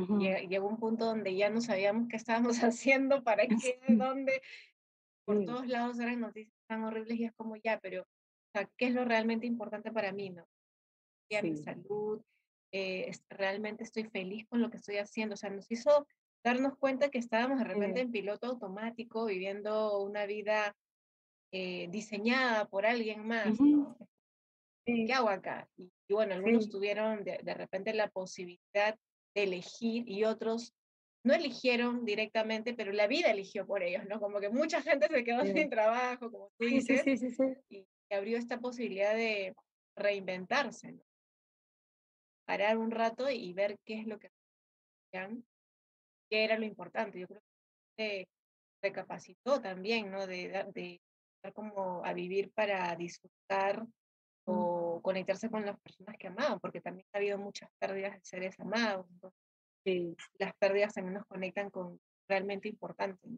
llegó un punto donde ya no sabíamos qué estábamos haciendo, para qué, dónde, por todos lados eran noticias tan horribles y es como ya, pero, o sea, ¿qué es lo realmente importante para mí, no? Ya mi salud, eh, realmente estoy feliz con lo que estoy haciendo, o sea, nos hizo darnos cuenta que estábamos de repente en piloto automático, viviendo una vida eh, diseñada por alguien más, ¿Qué hago acá? Y, bueno, algunos tuvieron de, de repente la posibilidad elegir y otros no eligieron directamente, pero la vida eligió por ellos, ¿no? Como que mucha gente se quedó sin trabajo, como tú dices, y abrió esta posibilidad de reinventarse, ¿no? Parar un rato y ver qué es lo que qué era lo importante. Yo creo que recapacitó también, ¿no? De, de, como a vivir para disfrutar o conectarse con las personas que amaban, porque también ha habido muchas pérdidas de seres amados. Las pérdidas también nos conectan con realmente importantes,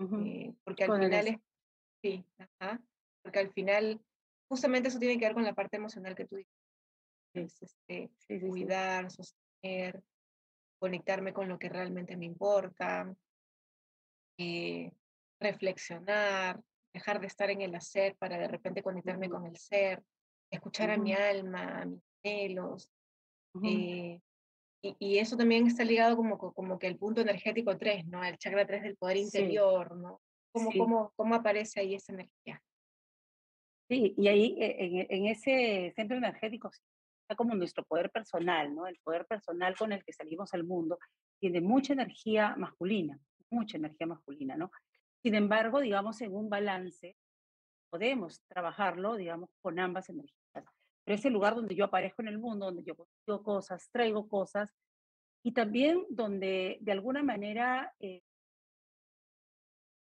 eh, porque al final es, sí, porque al final justamente eso tiene que ver con la parte emocional que tú dices, este, cuidar, sostener, conectarme con lo que realmente me importa, eh, reflexionar, dejar de estar en el hacer para de repente conectarme con el ser escuchar a mi alma, a mis celos. Eh, y, eso también está ligado como, como que el punto energético 3, ¿no? El chakra 3 del poder interior, ¿no? ¿Cómo, cómo, ¿Cómo aparece ahí esa energía? Sí, y ahí e, en, en, ese centro energético como nuestro poder personal, ¿no? El poder personal con el que salimos al mundo tiene mucha energía masculina, mucha energía masculina, ¿no? Sin embargo, digamos, en un balance, podemos trabajarlo, digamos, con ambas energías. Pero es el lugar donde yo aparezco en el mundo, donde yo consigo cosas, traigo cosas, y también donde de alguna manera, eh,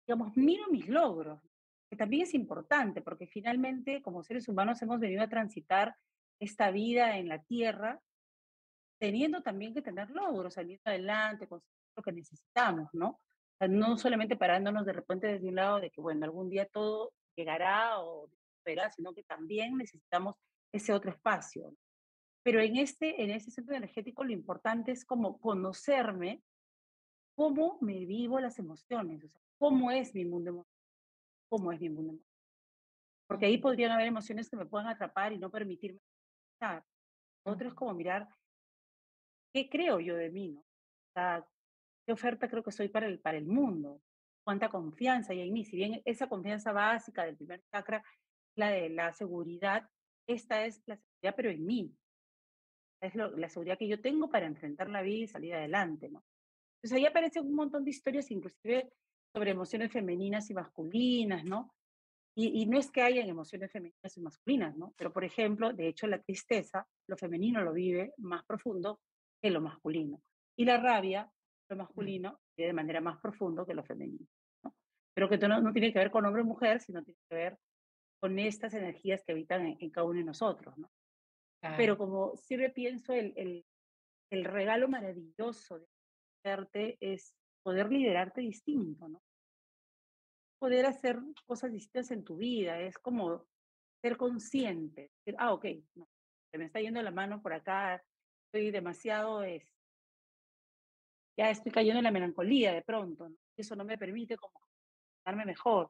digamos, miro mis logros, que también es importante, porque finalmente como seres humanos hemos venido a transitar esta vida en la Tierra, teniendo también que tener logros, saliendo adelante, conseguir lo que necesitamos, ¿no? no solamente parándonos de repente desde un lado de que, bueno, algún día todo llegará o verá, sino que también necesitamos ese otro espacio. Pero en este, en este centro energético lo importante es como conocerme cómo me vivo las emociones, o sea, cómo es mi mundo emocional, cómo es mi mundo emocional. Porque ahí podrían haber emociones que me puedan atrapar y no permitirme estar. Otro es como mirar qué creo yo de mí, ¿no? O sea, qué oferta creo que soy para el, para el mundo, cuánta confianza hay en mí. Si bien esa confianza básica del primer chakra, la de la seguridad, esta es la seguridad, pero en mí. Es la seguridad que yo tengo para enfrentar la vida y salir adelante, ¿no? Entonces ahí aparecen un montón de historias, inclusive sobre emociones femeninas y masculinas, ¿no? Y, y, no es que hayan emociones femeninas y masculinas, ¿no? Pero, por ejemplo, de hecho, la tristeza, lo femenino lo vive más profundo que lo masculino. Y la rabia, lo mm. masculino, vive de manera más profunda que lo femenino Pero que no, no tiene que ver con hombre o mujer, sino tiene que ver con estas energías que habitan en, cada uno de nosotros, ¿no? Pero como siempre pienso, el, el, el regalo maravilloso de verte es poder liderarte distinto, ¿no? Poder hacer cosas distintas en tu vida, es como ser consciente. ah, ok, no, se me está yendo la mano por acá, estoy demasiado, es, ya estoy cayendo en la melancolía de pronto, ¿no? eso no me permite como darme mejor.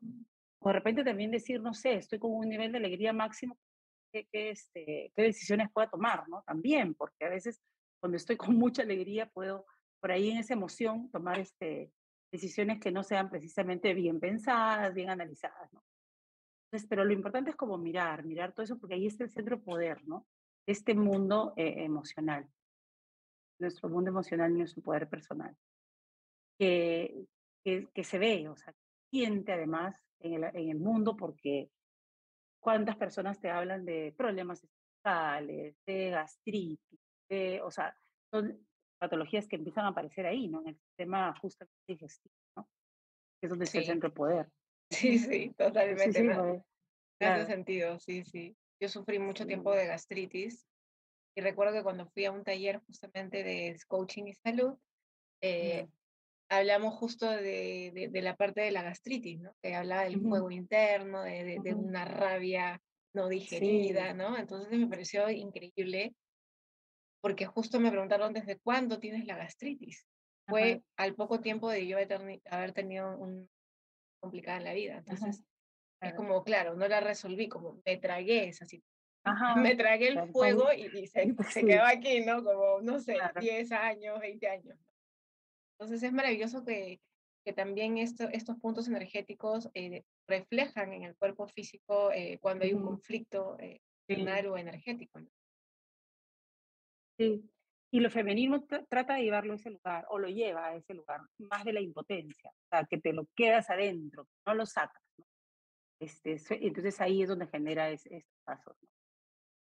O de repente también decir, no sé, estoy con un nivel de alegría máximo, ¿qué, este, qué decisiones pueda tomar? ¿no? También, porque a veces cuando estoy con mucha alegría puedo por ahí en esa emoción tomar este, decisiones que no sean precisamente bien pensadas, bien analizadas. ¿no? Entonces, pero lo importante es como mirar, mirar todo eso, porque ahí está el centro de poder, ¿no? este mundo eh, emocional, nuestro mundo emocional y nuestro poder personal, que, que, se ve, o sea, siente además en el, en el mundo porque cuántas personas te hablan de problemas estomacales, de gastritis, de, o sea, son patologías que empiezan a aparecer ahí, ¿no? En el sistema justamente digestivo, ¿no? Que es donde está el centro de poder. Sí, sí, totalmente. Sí, sí, En sentido, sí, sí. Yo sufrí mucho tiempo de gastritis y recuerdo que cuando fui a un taller justamente de coaching y salud, eh, hablamos justo de, de, la parte de la gastritis, ¿no? Que hablaba del fuego interno, de, de, una rabia no digerida, ¿no? Entonces me pareció increíble porque justo me preguntaron desde cuándo tienes la gastritis. Fue al poco tiempo de yo haber tenido un complicada en la vida. Entonces, es como, claro, no la resolví, como me tragué esa situación. Me tragué el fuego y, se, se, quedó aquí, ¿no? Como, no sé, 10 años, 20 años. Entonces es maravilloso que, que también esto, estos puntos energéticos eh, reflejan en el cuerpo físico eh, cuando hay un conflicto eh, o energético. Sí. Y lo femenino trata de llevarlo a ese lugar, o lo lleva a ese lugar, más de la impotencia, o sea, que te lo quedas adentro, no lo sacas. Este, entonces ahí es donde genera estos pasos.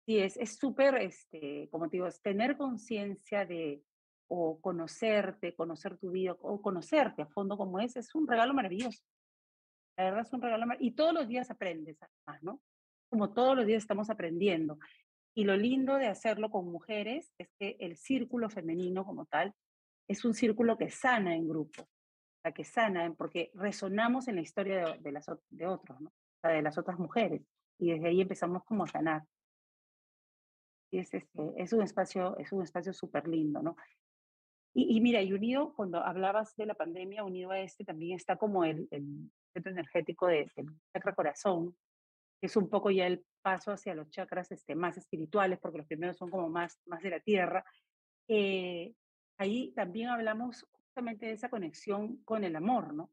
Sí, es súper, este, como te digo, es tener conciencia de, o conocerte, conocer tu vida, o conocerte a fondo como es, es un regalo maravilloso. La verdad es un regalo maravilloso. Y todos los días aprendes, además, ¿no? Como todos los días estamos aprendiendo. Y lo lindo de hacerlo con mujeres es que el círculo femenino como tal es un círculo que sana en grupo, o que sana, porque resonamos en la historia de, las, de otros, ¿no? o sea, de las otras mujeres. Y desde ahí empezamos como a sanar. Y es, este, es un espacio, es un espacio súper lindo, ¿no? Y, mira, y unido, cuando hablabas de la pandemia, unido a este también está como el, el centro energético del de chakra corazón, es un poco ya el paso hacia los chakras este, más espirituales, porque los primeros son como más, más de la tierra. Eh, ahí también hablamos justamente de esa conexión con el amor, ¿no?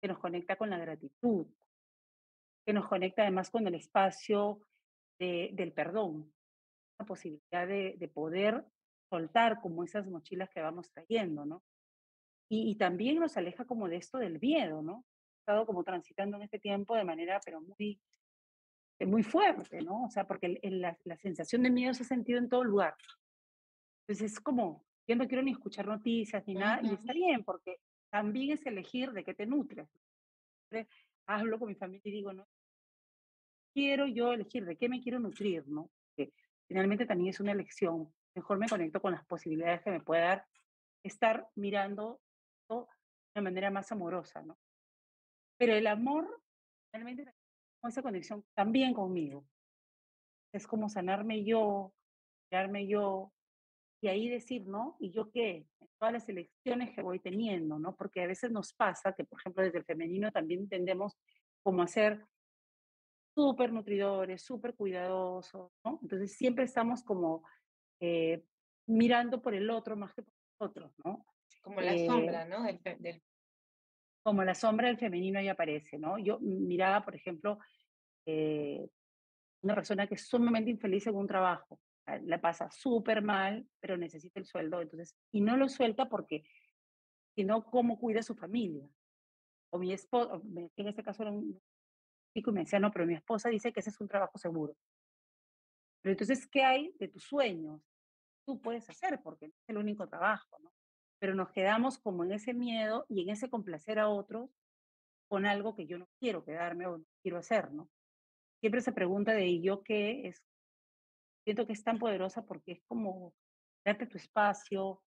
Que nos conecta con la gratitud, que nos conecta además con el espacio del perdón, la posibilidad de, de, poder soltar como esas mochilas que vamos trayendo, ¿no? Y, y, también nos aleja como de esto del miedo, ¿no? He estado como transitando en este tiempo de manera, pero muy muy fuerte, ¿no? O sea, porque la, sensación de miedo se ha sentido en todo lugar. Entonces es como, yo no quiero ni escuchar noticias ni nada, y está bien, porque también es elegir de qué te nutres. Hablo con mi familia y digo, no, quiero yo elegir de qué me quiero nutrir, ¿no? Que finalmente también es una elección. Mejor me conecto con las posibilidades que me puede dar estar mirando de una manera más amorosa, ¿no? Pero el amor realmente esa conexión también conmigo. Es como sanarme yo, crearme yo, y ahí decir, ¿no? ¿Y yo qué? En todas las elecciones que voy teniendo, ¿no? Porque a veces nos pasa que, por ejemplo, desde el femenino también entendemos como hacer súper nutridores, súper cuidadosos, ¿no? Entonces siempre estamos como eh, mirando por el otro más que por nosotros, ¿no? Como la sombra, eh ¿no? Del, del, como la sombra del femenino ahí aparece, ¿no? Yo miraba, por ejemplo, eh, una persona que es sumamente infeliz en un trabajo, la pasa súper mal, pero necesita el sueldo, entonces, y no lo suelta porque, sino cómo cuida a su familia. O mi esposo, en este caso era un chico y me decía, no, pero mi esposa dice que ese es un trabajo seguro. Pero entonces, ¿qué hay de tus sueños? Tú puedes hacer porque es el único trabajo, ¿no? Pero nos quedamos como en ese miedo y en ese complacer a otros con algo que yo no quiero quedarme o no quiero hacer, ¿no? Siempre se pregunta de yo qué es, siento que es tan poderosa porque es como darte tu espacio.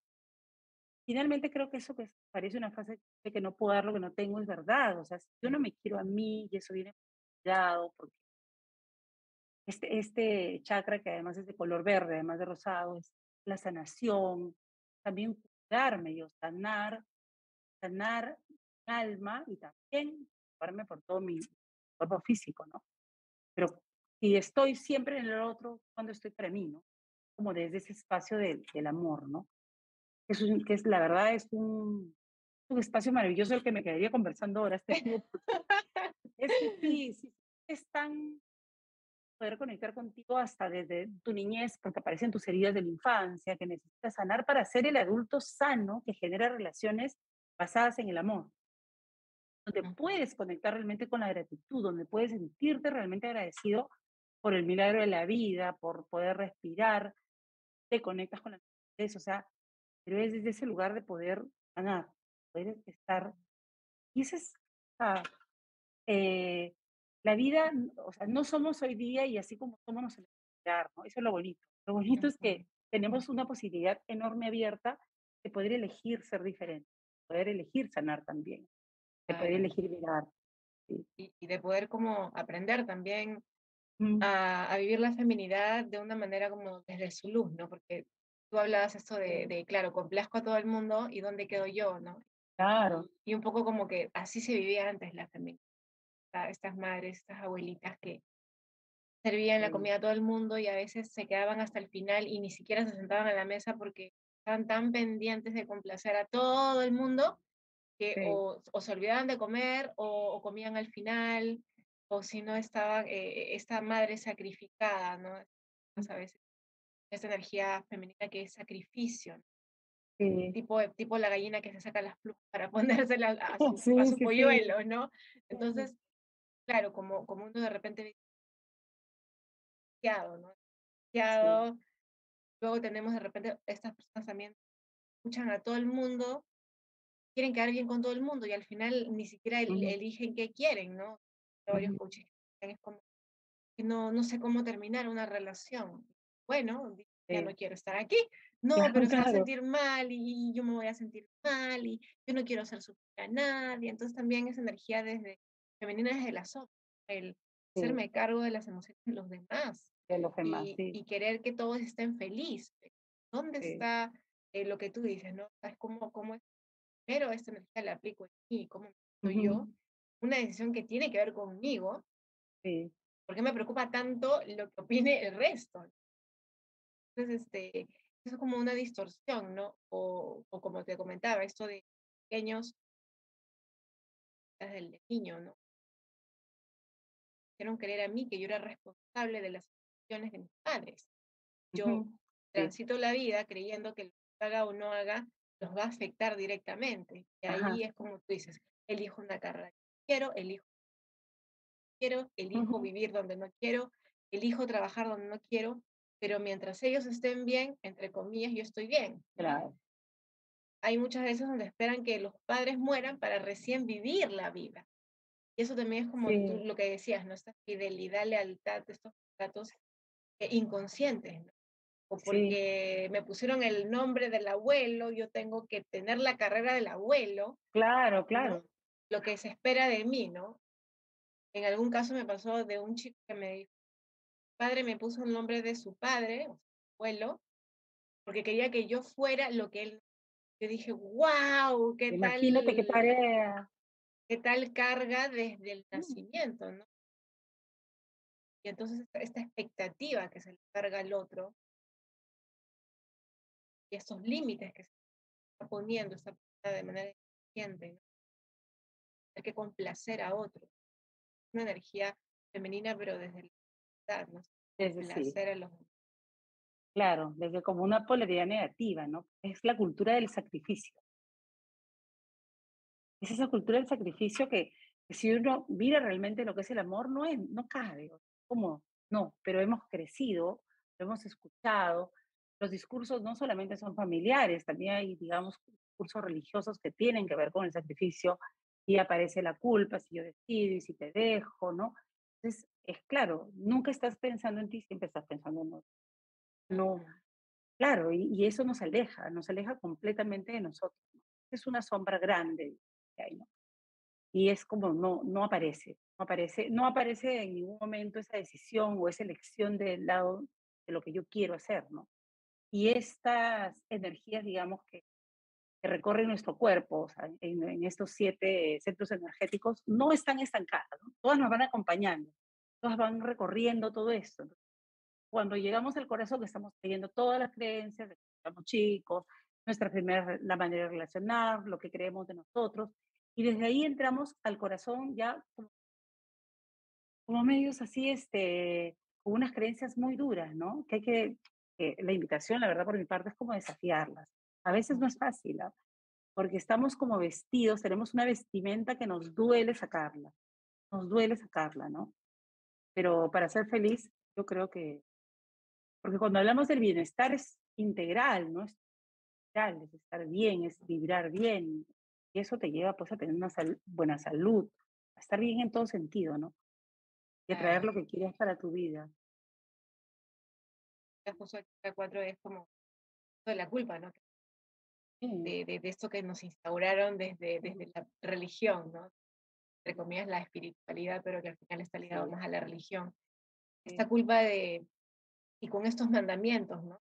Finalmente creo que eso que parece una frase de que no puedo dar lo que no tengo es verdad, o sea, si yo no me quiero a mí y eso viene cuidado porque este, este chakra que además es de color verde, además de rosado, es la sanación, también cuidarme yo, sanar, sanar mi alma y también preocuparme por todo mi cuerpo físico, ¿no? Pero si estoy siempre en el otro, cuando estoy para mí, ¿no? Como desde ese espacio del amor, ¿no? Es un, que es, la verdad, es un, un espacio maravilloso el que me quedaría conversando ahora. Este es sí, es tan poder conectar contigo hasta desde tu niñez, porque aparecen tus heridas de la infancia, que necesitas sanar para ser el adulto sano que genera relaciones basadas en el amor. Donde puedes conectar realmente con la gratitud, donde puedes sentirte realmente agradecido por el milagro de la vida, por poder respirar, te conectas con la o sea, pero es desde ese lugar de poder sanar, poder estar. Y ese es, eh, la vida, o sea, no somos hoy día y así como somos nos ¿no? Eso es lo bonito. Lo bonito es que tenemos una posibilidad enorme abierta de poder elegir ser diferente, poder elegir sanar también, de poder elegir mirar. Y, de poder como aprender también a, vivir la feminidad de una manera como desde su luz, ¿no? Porque tú hablabas esto de, de, claro, complazco a todo el mundo y dónde quedo yo, ¿no? Claro. Y un poco como que así se vivía antes la feminidad estas madres, estas abuelitas que servían la comida a todo el mundo y a veces se quedaban hasta el final y ni siquiera se sentaban a la mesa porque estaban tan pendientes de complacer a todo el mundo que o, se olvidaban de comer o, comían al final o si no estaba eh, esta madre sacrificada, ¿no? A veces esta energía femenina que es sacrificio, Tipo, tipo la gallina que se saca las plumas para ponérsela a su, a su polluelo, ¿no? Entonces, claro, como, como uno de repente ¿no? Luego tenemos de repente estas personas también escuchan a todo el mundo, quieren quedar bien con todo el mundo y al final ni siquiera eligen qué quieren, ¿no? Varios coaches es como que no, no sé cómo terminar una relación. Bueno, ya no quiero estar aquí. No, pero se va a sentir mal y yo me voy a sentir mal y yo no quiero hacer sufrir a nadie. Entonces también esa energía desde femenina desde la sopa, el hacerme cargo de las emociones de los demás. De los demás, y, y querer que todos estén felices. ¿Dónde está eh, lo que tú dices, no? Es como, como es, pero esta energía la aplico en mí, cómo soy yo. Una decisión que tiene que ver conmigo. Sí. ¿Por me preocupa tanto lo que opine el resto? Entonces, este, eso es como una distorsión, ¿no? O, o como te comentaba, esto de pequeños desde el niño, ¿no? Hicieron creer a mí que yo era responsable de las acciones de mis padres. Yo transito la vida creyendo que lo que haga o no haga los va a afectar directamente. Y ahí es como tú dices, elijo una carrera que quiero, elijo quiero, elijo vivir donde no quiero, elijo trabajar donde no quiero, pero mientras ellos estén bien, entre comillas, yo estoy bien. Claro. Hay muchas veces donde esperan que los padres mueran para recién vivir la vida. Y eso también es como lo que decías, ¿no? Esta fidelidad, lealtad, estos datos eh, inconscientes, ¿no? O porque me pusieron el nombre del abuelo, yo tengo que tener la carrera del abuelo. Claro, claro. Lo que se espera de mí, ¿no? En algún caso me pasó de un chico que me dijo, padre me puso el nombre de su padre, o su abuelo, porque quería que yo fuera lo que él. Yo dije, wow, qué tal. Imagínate qué tarea qué tal carga desde el mm. nacimiento, ¿no? Y entonces esta expectativa que se le carga al otro y estos límites que se está poniendo esta persona de manera inconsciente, ¿no? Hay que complacer a otro. Una energía femenina, pero desde la ¿no? Desde complacer a los Claro, desde como una polaridad negativa, ¿no? Es la cultura del sacrificio es esa cultura del sacrificio que, si uno mira realmente lo que es el amor, no, es, no cabe, como, no, pero hemos crecido, lo hemos escuchado, los discursos no solamente son familiares, también hay, digamos, discursos religiosos que tienen que ver con el sacrificio, y aparece la culpa si yo decido y si te dejo, ¿no? Entonces, es claro, nunca estás pensando en ti, siempre estás pensando en otro. No, claro, y, eso nos aleja, nos aleja completamente de nosotros. Es una sombra grande que hay, ¿no? Y es como no, no aparece, no aparece, no aparece en ningún momento esa decisión o esa elección del lado de lo que yo quiero hacer, ¿no? Y estas energías, digamos, que que recorren nuestro cuerpo, o sea, en, estos siete centros energéticos, no están estancadas, todas nos van acompañando, todas van recorriendo todo esto. Cuando llegamos al corazón, estamos teniendo todas las creencias que estamos chicos, nuestra primera, la manera de relacionar, lo que creemos de nosotros, y desde ahí entramos al corazón ya como, medios así, este, con unas creencias muy duras, ¿no? Que hay que, que la invitación, la verdad, por mi parte, es como desafiarlas a veces no es fácil, ¿ah? porque estamos como vestidos, tenemos una vestimenta que nos duele sacarla, nos duele sacarla, ¿no? Pero para ser feliz, yo creo que, porque cuando hablamos del bienestar es integral, ¿no? Es integral, es estar bien, es vibrar bien, y eso te lleva pues a tener una buena salud, a estar bien en todo sentido, ¿no? Y a traer lo que quieres para tu vida. La cuatro es como de la culpa, ¿no? de, de, esto que nos instauraron desde, desde la religión, ¿no? Entre comillas, la espiritualidad, pero que al final está ligado más a la religión. Esta culpa de, y con estos mandamientos, ¿no?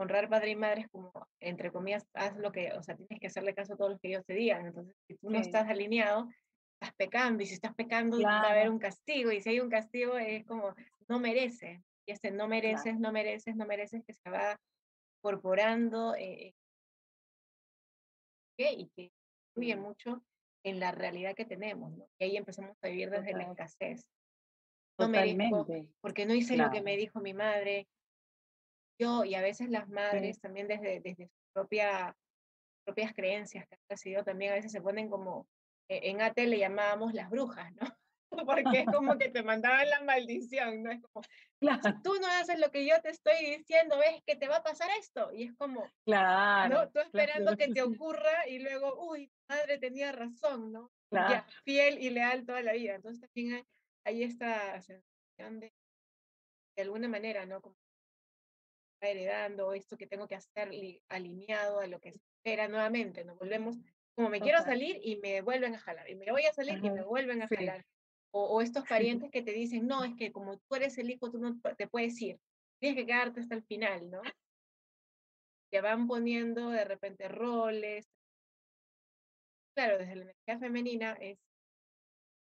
Honrar padre y madre es como, entre comillas, haz lo que, o sea, tienes que hacerle caso a todos los que ellos te digan. Entonces, si tú no estás alineado, estás pecando, y si estás pecando, va a haber un castigo, y si hay un castigo, es como, no merece. Y este no mereces, no mereces, no mereces, que se va incorporando eh, y que influye mucho en la realidad que tenemos, ¿no? Y ahí empezamos a vivir desde la escasez. No merezco porque no hice lo que me dijo mi madre. Yo, y a veces las madres también desde, desde sus propia, propias creencias que han sido también a veces se ponen como, e, en AT le llamábamos las brujas, ¿no? porque es como que te mandaban la maldición, ¿no? Es como, si tú no haces lo que yo te estoy diciendo, ves que te va a pasar esto. Y es como, claro, ¿no? Tú esperando que te ocurra y luego, uy, madre tenía razón, ¿no? Ya, fiel y leal toda la vida. Entonces también hay, hay esta sensación de, de alguna manera, ¿no? Como heredando esto que tengo que hacer alineado a lo que espera nuevamente, ¿no? Volvemos, como me quiero salir y me vuelven a jalar, y me voy a salir y me vuelven a jalar. O, estos parientes que te dicen, no, es que como tú eres el hijo, tú no te puedes ir, tienes que quedarte hasta el final, ¿no? Te van poniendo de repente roles. Claro, desde la energía femenina es,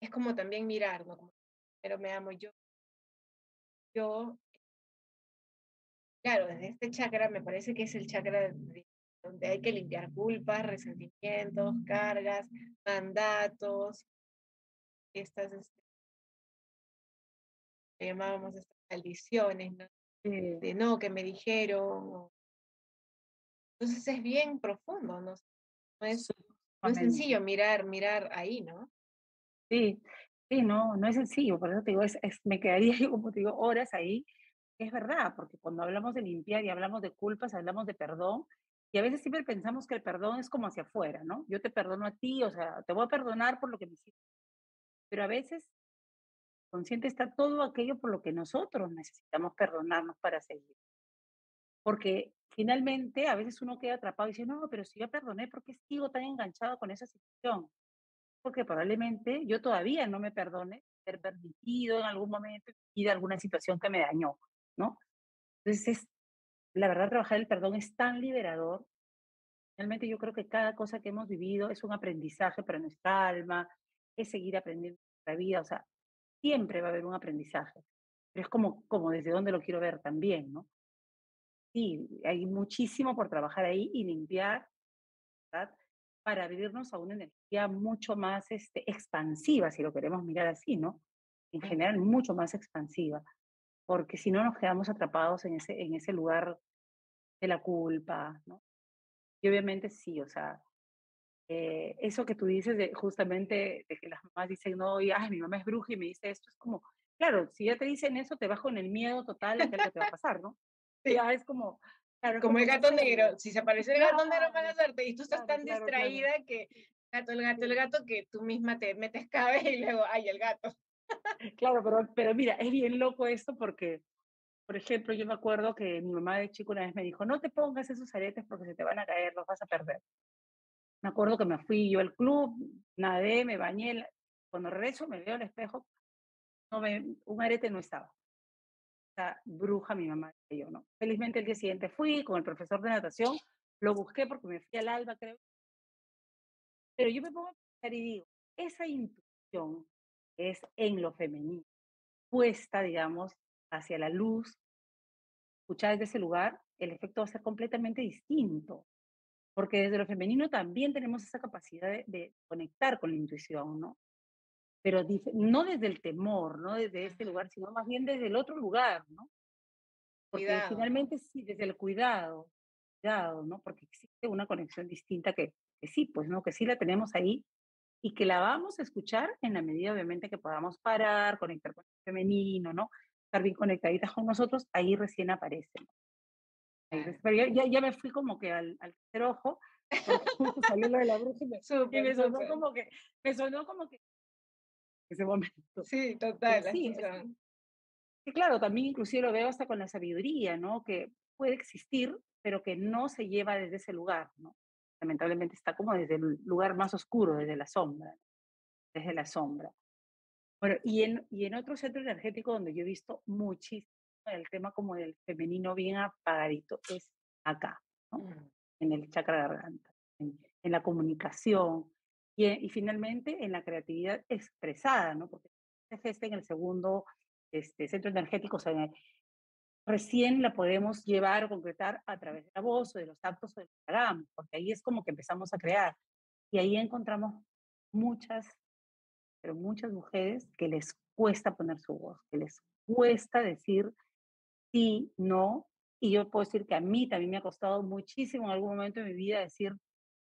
es como también mirar, ¿no? Como, pero me amo yo. Yo, claro, desde este chakra me parece que es el chakra donde hay que limpiar culpas, resentimientos, cargas, mandatos, estas, este, llamábamos estas maldiciones, ¿no? De no, que me dijeron. Entonces es bien profundo, ¿no? No es, no es sencillo mirar, mirar ahí, ¿no? Sí, sí, no, no es sencillo, por eso te digo, es, me quedaría yo, como te digo, horas ahí. Es verdad, porque cuando hablamos de limpiar y hablamos de culpas, hablamos de perdón, y a veces siempre pensamos que el perdón es como hacia afuera, ¿no? Yo te perdono a ti, o sea, te voy a perdonar por lo que me hiciste pero a veces consciente está todo aquello por lo que nosotros necesitamos perdonarnos para seguir. Porque finalmente a veces uno queda atrapado y dice, no, pero si yo perdoné, ¿por qué sigo tan enganchado con esa situación? Porque probablemente yo todavía no me perdone ser permitido en algún momento y de alguna situación que me dañó, ¿no? Entonces, la verdad, trabajar el perdón es tan liberador. Realmente yo creo que cada cosa que hemos vivido es un aprendizaje para nuestra alma, es seguir aprendiendo la vida, o sea, siempre va a haber un aprendizaje, pero es como, como desde dónde lo quiero ver también, ¿no? Sí, hay muchísimo por trabajar ahí y limpiar, ¿verdad? Para abrirnos a una energía mucho más este, expansiva, si lo queremos mirar así, ¿no? En general, mucho más expansiva, porque si no nos quedamos atrapados en ese, en ese lugar de la culpa, ¿no? Y obviamente sí, o sea, eh, eso que tú dices de justamente de que las mamás dicen, no, ay, mi mamá es bruja y me dice esto, es como, claro, si ya te dicen eso, te bajo en el miedo total de lo que te va a pasar, ¿no? Sí. Ya es como... Claro, como, el gato negro, si se aparece el gato negro van a hacerte y tú estás tan distraída que gato, el gato, el gato, que tú misma te metes cabeza y luego, ay, el gato. Claro, pero, pero mira, es bien loco esto porque, por ejemplo, yo me acuerdo que mi mamá de chico una vez me dijo, no te pongas esos aretes porque se te van a caer, los vas a perder. Me acuerdo que me fui yo al club, nadé, me bañé, cuando regreso me veo al espejo, no me, un arete no estaba. Esa bruja mi mamá y yo, ¿no? Felizmente el día siguiente fui con el profesor de natación, lo busqué porque me fui al alba, creo. Pero yo me pongo a pensar y digo, esa intuición es en lo femenino, puesta, digamos, hacia la luz, escuchada desde ese lugar, el efecto va a ser completamente distinto. Porque desde lo femenino también tenemos esa capacidad de, de conectar con la intuición, ¿no? Pero no desde el temor, no desde este lugar, sino más bien desde el otro lugar, ¿no? Porque finalmente sí, desde el cuidado, cuidado, ¿no? Porque existe una conexión distinta que, que sí, pues, ¿no? Que sí la tenemos ahí y que la vamos a escuchar en la medida, obviamente, que podamos parar, conectar con el femenino, ¿no? Estar bien conectaditas con nosotros, ahí recién aparece, ¿no? pero ya, ya, me fui como que al, al tercer ojo, salió lo de la bruja y me, sonó como que, me sonó como que ese momento. Sí, total. Sí, sí, claro, también inclusive lo veo hasta con la sabiduría, ¿no? Que puede existir, pero que no se lleva desde ese lugar, ¿no? Lamentablemente está como desde el lugar más oscuro, desde la sombra, desde la sombra. Bueno, y en, y en otro centro energético donde yo he visto muchísimo el tema como del femenino bien apagadito es acá, ¿no? Mm. en el chakra garganta, en, la comunicación y, y, finalmente en la creatividad expresada, ¿no? porque gesta en el segundo este, centro energético, o sea, recién la podemos llevar o concretar a través de la voz o de los actos o del hagamos, porque ahí es como que empezamos a crear. Y ahí encontramos muchas, pero muchas mujeres que les cuesta poner su voz, que les cuesta decir sí, no. Y yo puedo decir que a mí también me ha costado muchísimo en algún momento de mi vida decir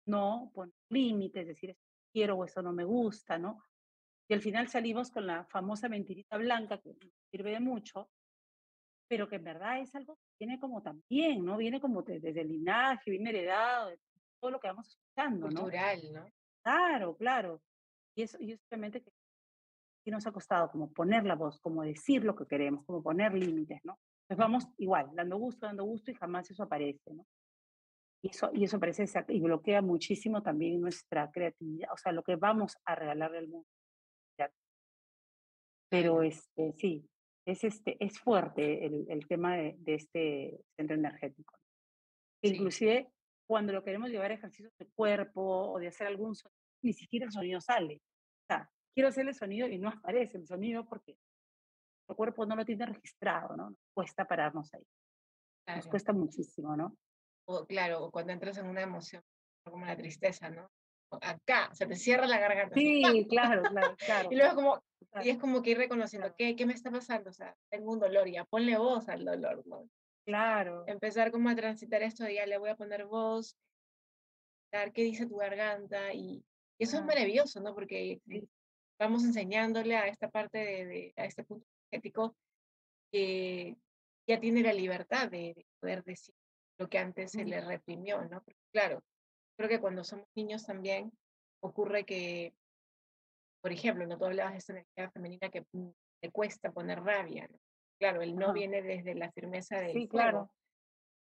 no, poner límites, decir quiero o eso no me gusta, ¿no? Y al final salimos con la famosa mentirita blanca que sirve de mucho, pero que en verdad es algo que viene como también, ¿no? Viene como desde el linaje, viene heredado, de todo lo que vamos escuchando, ¿no? Cultural, ¿no? Claro, claro. Y eso, y obviamente que nos ha costado como poner la voz, como decir lo que queremos, como poner límites, ¿no? Entonces vamos igual, dando gusto, dando gusto y jamás eso aparece, ¿no? Y eso, y eso parece y bloquea muchísimo también nuestra creatividad, o sea, lo que vamos a regalarle al mundo. Pero este, sí, es, este, es fuerte el, el tema de, de, este centro energético. Inclusive cuando lo queremos llevar a ejercicios de cuerpo o de hacer algún sonido, ni siquiera el sonido sale. O sea, quiero hacer el sonido y no aparece el sonido porque el cuerpo no lo tiene registrado, ¿no? Nos cuesta pararnos ahí. Nos cuesta muchísimo, ¿no? O claro, o cuando entras en una emoción como la tristeza, ¿no? Acá, se te cierra la garganta. Sí, claro, claro, claro. y luego como, y es como que ir reconociendo, ¿qué, ¿qué me está pasando? O sea, tengo un dolor, ya ponle voz al dolor, ¿no? Claro. Empezar como a transitar esto, ya le voy a poner voz, qué dice tu garganta, y, eso es maravilloso, ¿no? Porque vamos enseñándole a esta parte de, de a este punto ético que ya tiene la libertad de, poder decir lo que antes se le reprimió, ¿no? Porque, claro, creo que cuando somos niños también ocurre que, por ejemplo, no tú hablabas de esta energía femenina que mm, te cuesta poner rabia, ¿no? Claro, el no viene desde la firmeza del sí, Claro.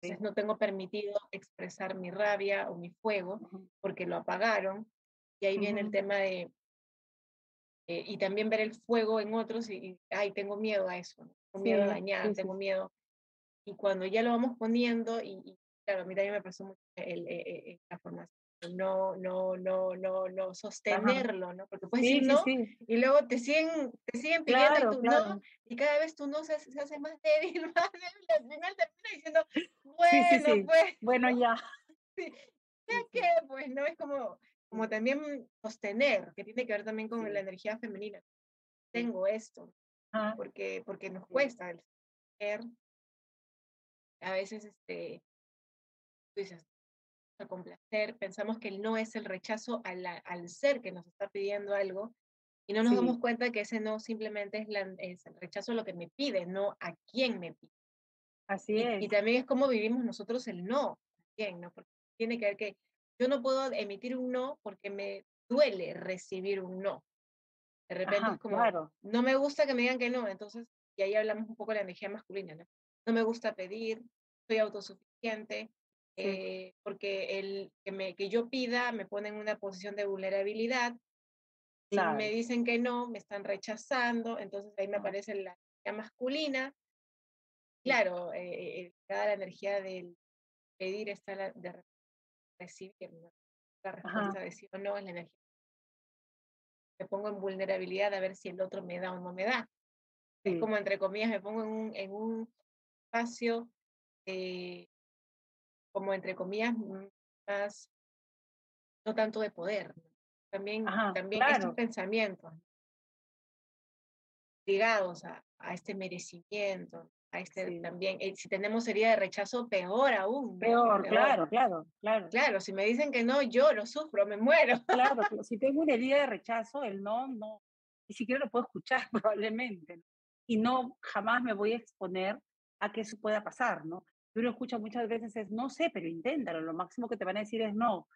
Entonces no tengo permitido expresar mi rabia o mi fuego porque lo apagaron. Y ahí viene el tema de eh, y también ver el fuego en otros y, ay, tengo miedo a eso, tengo miedo a dañar, tengo miedo. Y cuando ya lo vamos poniendo, y, claro, a mí también me pasó mucho el, eh, eh, la formación, no, no, no, no, no, sostenerlo, ¿no? Porque puedes decir no, y luego te siguen, te siguen pidiendo y tú no, y cada vez tú no se, se hace más débil, más débil, al final termina diciendo, bueno, pues. Bueno, ya. Ya que, pues, ¿no? Es como, como también sostener, que tiene que ver también con la energía femenina. Tengo esto, porque, porque nos cuesta el ser. A veces, este, dices, a complacer, pensamos que el no es el rechazo al, al ser que nos está pidiendo algo y no nos damos cuenta que ese no simplemente es, la, es, el rechazo a lo que me pide, no a quién me pide. Así es. Y también es como vivimos nosotros el no, quién, ¿no? Porque tiene que ver que yo no puedo emitir un no porque me duele recibir un no. De repente es como, no me gusta que me digan que no, entonces, y ahí hablamos un poco de la energía masculina, ¿no? No me gusta pedir, soy autosuficiente, eh, porque el que, me, que yo pida me pone en una posición de vulnerabilidad. Si me dicen que no, me están rechazando, entonces ahí me aparece la energía masculina. Claro, eh, eh la energía del pedir está la, de recibir, la respuesta de sí o no es la energía. Me pongo en vulnerabilidad a ver si el otro me da o no me da. Es como, entre comillas, me pongo en un, en un espacio eh, como entre comillas, más, no tanto de poder, también, también estos pensamientos ligados a, a, este merecimiento, a este también, eh, si tenemos herida de rechazo, peor aún. Peor, claro, claro, claro. Claro, si me dicen que no, yo lo sufro, me muero. Claro, si tengo una herida de rechazo, el no, no, ni siquiera lo puedo escuchar probablemente. Y no, jamás me voy a exponer a que eso pueda pasar, ¿no? Uno escucha muchas veces es no sé, pero inténtalo, lo máximo que te van a decir es no.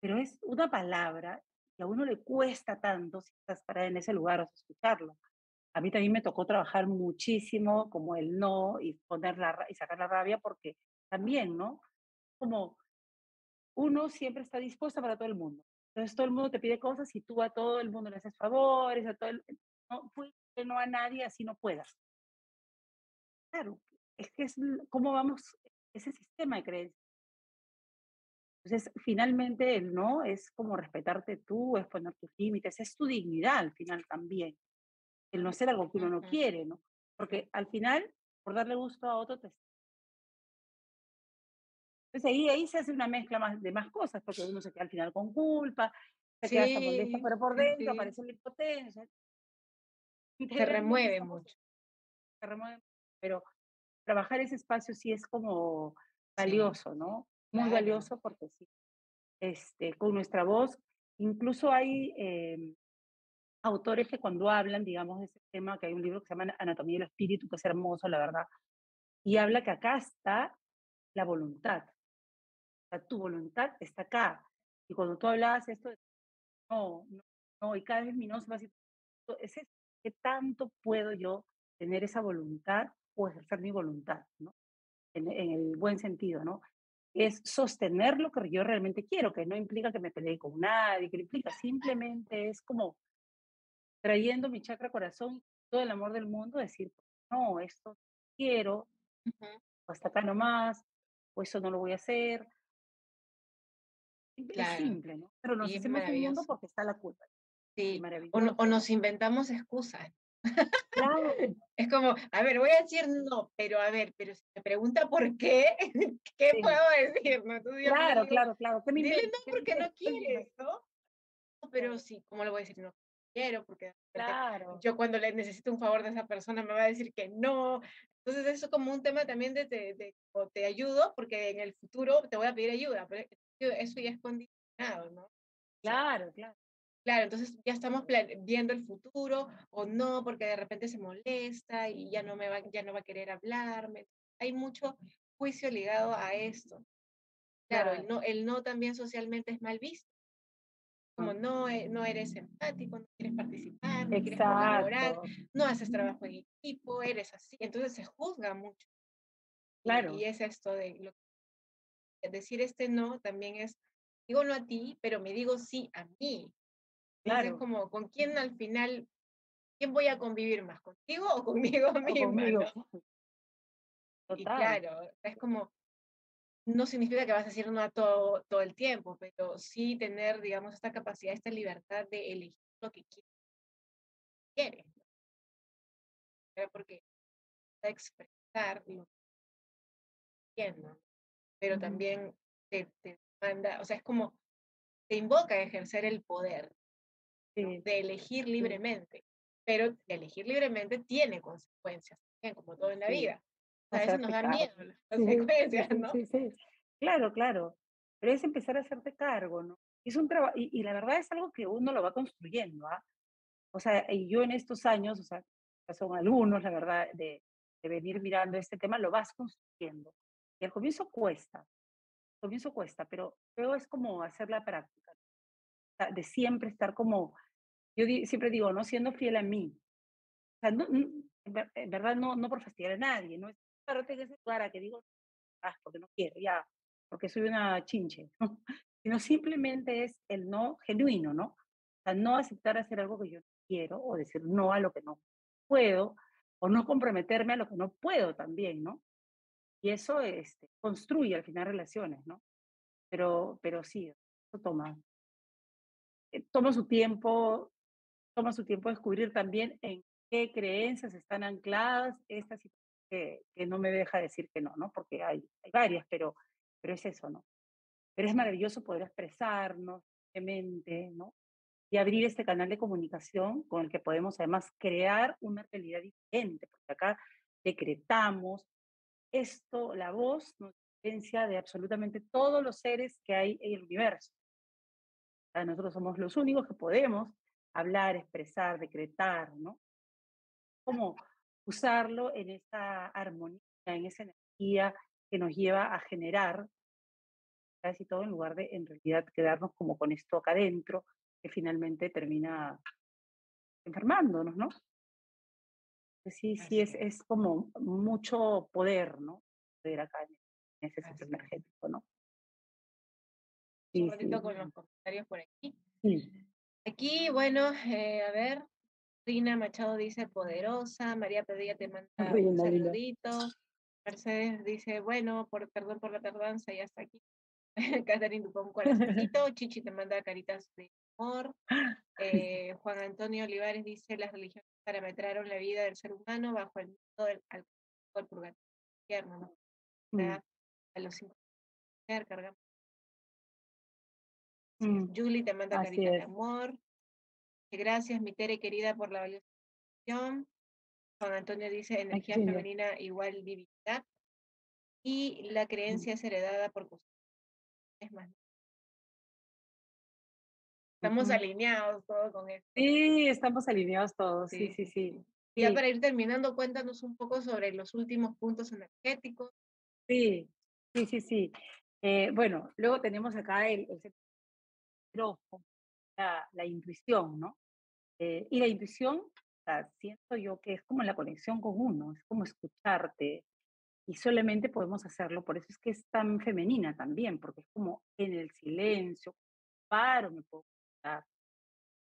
Pero es una palabra que a uno le cuesta tanto si estás parada en ese lugar o escucharlo. A mí también me tocó trabajar muchísimo como el no y, poner la, y sacar la rabia porque también, ¿no? Como uno siempre está dispuesto para todo el mundo. Entonces todo el mundo te pide cosas y tú a todo el mundo le haces favores, a todo el, no, no a nadie así no puedas. Claro, es que es cómo vamos ese sistema de creencias. Entonces, finalmente el no es como respetarte tú, es poner tus límites, es tu dignidad al final también. El no ser algo que uno no quiere, ¿no? Porque al final, por darle gusto a otro, te... Entonces ahí, ahí se hace una mezcla más, de más cosas, porque uno se queda al final con culpa, se queda hasta molesto, pero por dentro aparece la impotencia. Se remueve mucho. Se remueve, pero trabajar ese espacio sí es como valioso, ¿no? Muy valioso porque sí, este, con nuestra voz, incluso hay em, autores que cuando hablan, digamos, de ese tema, que hay un libro que se llama Anatomía del Espíritu, que es hermoso, la verdad, y habla que acá está la voluntad. O sea, tu voluntad está acá. Y cuando tú hablabas esto, de, no, no, no, y cada vez mi no se va a decir, ¿qué tanto puedo yo tener esa voluntad o ejercer mi voluntad, ¿no? En, el buen sentido, ¿no? Es sostener lo que yo realmente quiero, que no implica que me pelee con nadie, que implica, simplemente es como trayendo mi chakra corazón, todo el amor del mundo, decir, no, esto quiero, o hasta acá nomás, o eso no lo voy a hacer. Es simple, ¿no? Pero nos hacemos mundo porque está la culpa. Sí, o, o, nos inventamos excusas. Es como, a ver, voy a decir no, pero a ver, pero si me pregunta por qué, ¿qué puedo decir? claro, claro, claro. Dile no porque no quieres, ¿no? Pero sí, ¿cómo le voy a decir no? Quiero, porque claro. yo cuando le necesito un favor de esa persona me va a decir que no. Entonces eso como un tema también de, de, te ayudo porque en el futuro te voy a pedir ayuda, pero eso ya es condicionado, ¿no? Claro, claro. Claro, entonces ya estamos viendo el futuro o no, porque de repente se molesta y ya no, me va, ya no va a querer hablarme. Hay mucho juicio ligado a esto. Claro, El, no, el no también socialmente es mal visto. Como no, e, no eres empático, no quieres participar, no quieres colaborar, no haces trabajo en equipo, eres así. Entonces se juzga mucho. Claro. Y, es esto de lo, decir este no también es, digo no a ti, pero me digo sí a mí. Claro. Es como, ¿con quién al final, quién voy a convivir más? ¿Contigo o conmigo misma? Y claro, es como, no significa que vas a decir no a todo, todo el tiempo, pero sí tener, digamos, esta capacidad, esta libertad de elegir lo que quieres. Porque expresar lo que pero también te, te manda, o sea, es como, te invoca a ejercer el poder, de elegir libremente. Pero elegir libremente tiene consecuencias, como todo en la vida. A veces nos da miedo las consecuencias, ¿no? Sí, sí, Claro, claro. Pero es empezar a hacerte cargo, ¿no? Es un trabajo, y, la verdad es algo que uno lo va construyendo, ¿ah? O sea, y yo en estos años, o sea, son algunos, la verdad, de, de venir mirando este tema, lo vas construyendo. Y al comienzo cuesta, al comienzo cuesta, pero luego es como hacer la práctica. de siempre estar como, yo siempre digo, no siendo fiel a mí. O sea, no, en verdad no, no por fastidiar a nadie, no es que ese lugar que digo, ah, porque no quiero, ya, porque soy una chinche, ¿no? sino simplemente es el no genuino, ¿no? O sea, no aceptar hacer algo que yo quiero o decir no a lo que no puedo o no comprometerme a lo que no puedo también, ¿no? Y eso este, construye al final relaciones, ¿no? Pero, pero sí, eso toma, eh, toma su tiempo, toma su tiempo descubrir también en qué creencias están ancladas esta situación que, que no me deja decir que no, ¿no? Porque hay, hay varias, pero, pero es eso, ¿no? Pero es maravilloso poder expresarnos, mente, ¿no? y abrir este canal de comunicación con el que podemos además crear una realidad diferente, porque acá decretamos esto, la voz nos diferencia de absolutamente todos los seres que hay en el universo. nosotros somos los únicos que podemos hablar, expresar, decretar, ¿no? Cómo usarlo en esa armonía, en esa energía que nos lleva a generar casi todo en lugar de en realidad quedarnos como con esto acá adentro, que finalmente termina enfermándonos, ¿no? Sí, sí, es, es como mucho poder, ¿no? Poder acá en ese centro energético, ¿no? Sí, Un poquito con los comentarios por aquí. Aquí, bueno, eh, a ver, Rina Machado dice poderosa, María Pedilla te manda un saludito, Mercedes dice, bueno, por perdón por la tardanza, ya está aquí. Catherine Dupont, un corazoncito, Chichi te manda caritas de amor. Eh, Juan Antonio Olivares dice, las religiones parametraron la vida del ser humano bajo el mundo del, al, purgatorio, ¿no? Mm. A los cinco cargamos. Mm. Julie te manda caritas de amor. Gracias, mi Tere querida, por la valiosa Juan Antonio dice, energía femenina igual divinidad. Y la mm. creencia es heredada por es más Estamos alineados todos con esto. Sí, estamos alineados todos, sí, sí, sí. Y ya para ir terminando, cuéntanos un poco sobre los últimos puntos energéticos. Sí, sí, sí, sí. Eh, bueno, luego tenemos acá el, la, la, intuición, ¿no? Eh, y la intuición, siento yo que es como la conexión con uno, es como escucharte. Y solamente podemos hacerlo, por eso es que es tan femenina también, porque es como en el silencio, paro, me puedo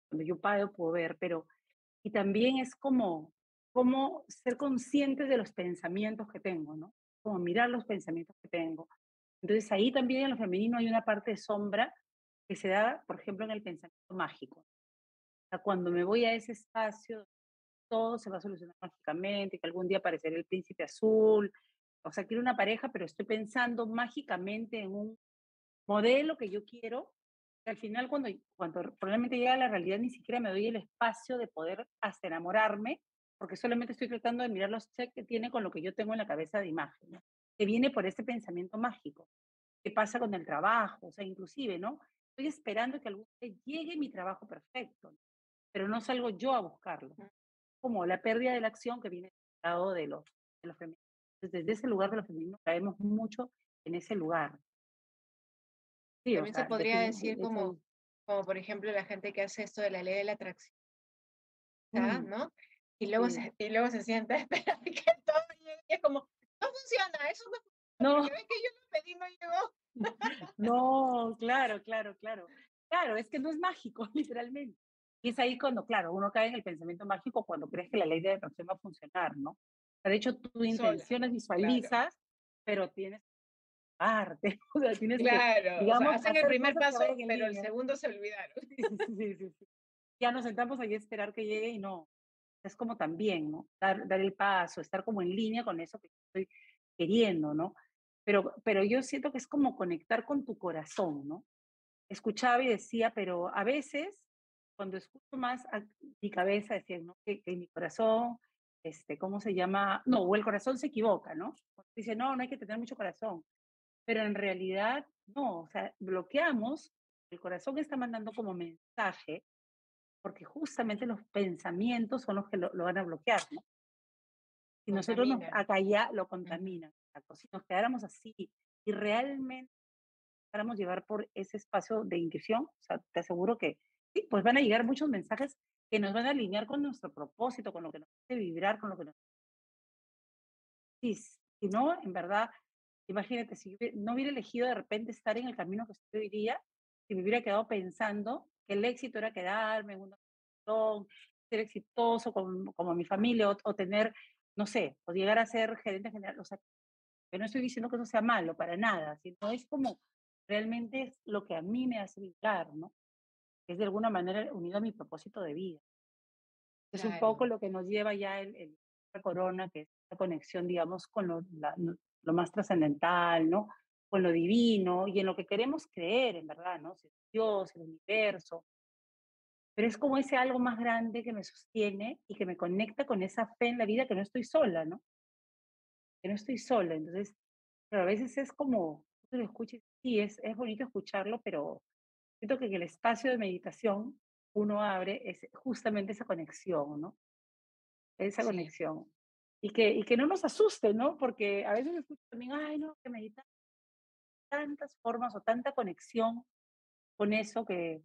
cuando yo paro puedo ver, pero y también es como, como ser consciente de los pensamientos que tengo, ¿no? Como mirar los pensamientos que tengo. Entonces ahí también en lo femenino hay una parte de sombra que se da, por ejemplo, en el pensamiento mágico. O sea, cuando me voy a ese espacio, todo se va a solucionar mágicamente, que algún día aparecerá el príncipe azul. O sea, quiero una pareja, pero estoy pensando mágicamente en un modelo que yo quiero al final cuando, cuando probablemente llega a la realidad ni siquiera me doy el espacio de poder hasta enamorarme, porque solamente estoy tratando de mirar los checks que tiene con lo que yo tengo en la cabeza de imagen, que viene por ese pensamiento mágico. ¿Qué pasa con el trabajo? O sea, inclusive, ¿no? Estoy esperando que algún día llegue mi trabajo perfecto, pero no salgo yo a buscarlo. Como la pérdida de la acción que viene del lado de los, de los femeninos. Desde ese lugar de los femeninos caemos mucho en ese lugar. También se podría decir como, como, por ejemplo, la gente que hace esto de la ley de la atracción, mm. ¿no? Y luego, se, y luego se sienta a esperar que todo llegue. Y es como, no funciona, eso no No. que yo lo pedí, no llegó. No, claro, claro, claro. Claro, es que no es mágico, literalmente. Y es ahí cuando, claro, uno cae en el pensamiento mágico cuando crees que la ley de atracción va a funcionar, ¿no? De hecho, tú intenciones visualizas, pero tienes parte. O sea, tienes claro, digamos, hacen el primer paso, pero el segundo se olvidaron. Sí, sí, sí, Ya nos sentamos ahí a esperar que llegue y no. Es como también, ¿no? Dar, dar el paso, estar como en línea con eso que estoy queriendo, ¿no? Pero, pero yo siento que es como conectar con tu corazón, ¿no? Escuchaba y decía, pero a veces, cuando escucho más a mi cabeza, decía, ¿no? Que, que mi corazón, este, ¿cómo se llama? No, o el corazón se equivoca, ¿no? Dice, no, no hay que tener mucho corazón pero en realidad no, o sea, bloqueamos, el corazón está mandando como mensaje, porque justamente los pensamientos son los que lo, van a bloquear, ¿no? Si nosotros nos, acá ya lo contaminan, si nos quedáramos así y realmente dejáramos llevar por ese espacio de intuición, o te aseguro que sí, pues van a llegar muchos mensajes que nos van a alinear con nuestro propósito, con lo que nos hace vibrar, con lo que nos... Sí, si no, en verdad, imagínate, si no hubiera elegido de repente estar en el camino que estoy hoy día, si me hubiera quedado pensando que el éxito era quedarme en una ser exitoso como, como mi familia o, tener, no sé, o llegar a ser gerente general, o sea, yo no estoy diciendo que eso sea malo, para nada, sino es como realmente es lo que a mí me hace vibrar, ¿no? Es de alguna manera unido a mi propósito de vida. Es un poco lo que nos lleva ya el, el la corona, que es la conexión, digamos, con lo, lo más trascendental, ¿no? Con lo divino y en lo que queremos creer, en verdad, ¿no? Dios, el universo. Pero es como ese algo más grande que me sostiene y que me conecta con esa fe en la vida que no estoy sola, ¿no? Que no estoy sola. Entonces, pero a veces es como, tú lo escuches, sí, es, es bonito escucharlo, pero siento que en el espacio de meditación uno abre es justamente esa conexión, ¿no? Esa conexión. Y que, y que no nos asuste, ¿no? Porque a veces escucho también, ay, no, que meditar tantas formas o tanta conexión con eso que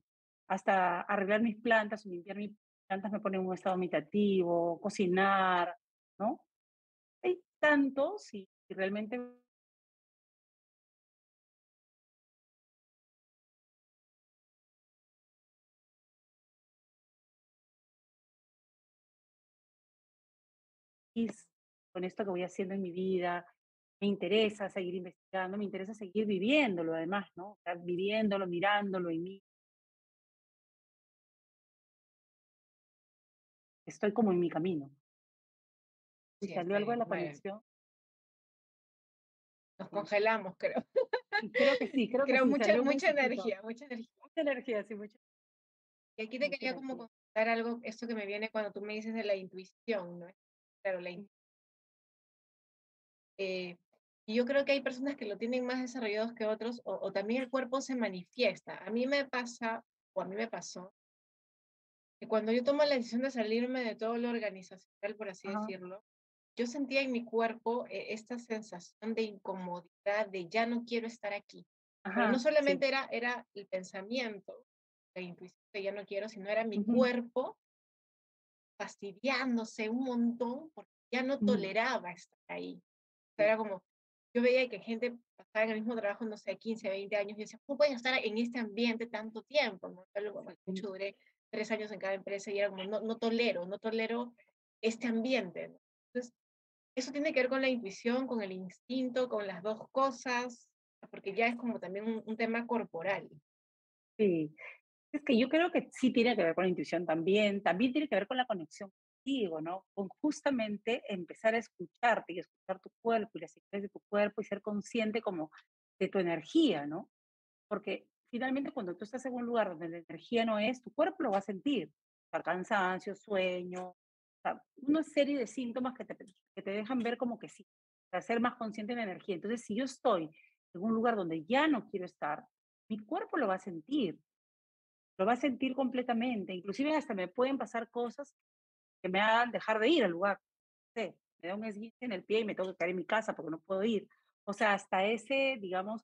hasta arreglar mis plantas o limpiar mis plantas me pone en un estado meditativo, cocinar, ¿no? Hay tantos y realmente con esto que voy haciendo en mi vida, me interesa seguir investigando, me interesa seguir viviéndolo además, ¿no? viviéndolo, mirándolo en mí. Estoy como en mi camino. Si salió algo de la conexión. Nos congelamos, creo. Creo que sí, creo que sí, mucha, mucha energía, mucha energía. Mucha energía, sí, mucha. Y aquí te quería como contar algo, esto que me viene cuando tú me dices de la intuición, ¿no? Claro, la intuición eh, y yo creo que hay personas que lo tienen más desarrollados que otros, o, también el cuerpo se manifiesta. A mí me pasa, o a mí me pasó, que cuando yo tomo la decisión de salirme de todo lo organizacional, por así decirlo, yo sentía en mi cuerpo eh, esta sensación de incomodidad, de ya no quiero estar aquí. no solamente era, era el pensamiento, la intuición de ya no quiero, sino era mi cuerpo fastidiándose un montón porque ya no mm. toleraba estar ahí era como, yo veía que gente pasaba en el mismo trabajo, no sé, 15, 20 años, y decía, ¿cómo pueden estar en este ambiente tanto tiempo? ¿no? Yo duré tres años en cada empresa y era como, no, no tolero, no tolero este ambiente. Entonces, eso tiene que ver con la intuición, con el instinto, con las dos cosas, porque ya es como también un, tema corporal. Sí, es que yo creo que sí tiene que ver con la intuición también, también tiene que ver con la conexión contigo, ¿no? Con justamente empezar a escucharte y escuchar tu cuerpo y las señales de tu cuerpo y ser consciente como de tu energía, ¿no? Porque finalmente cuando tú estás en un lugar donde la energía no es, tu cuerpo lo va a sentir. Cansancio, sueño, sea, una serie de síntomas que te, que te dejan ver como que sí, para ser más consciente de la energía. Entonces, si yo estoy en un lugar donde ya no quiero estar, mi cuerpo lo va a sentir, lo va a sentir completamente. Inclusive hasta me pueden pasar cosas que me hagan dejar de ir al lugar. Sé, me da un esguince en el pie y me tengo que quedar en mi casa porque no puedo ir. O sea, hasta ese, digamos,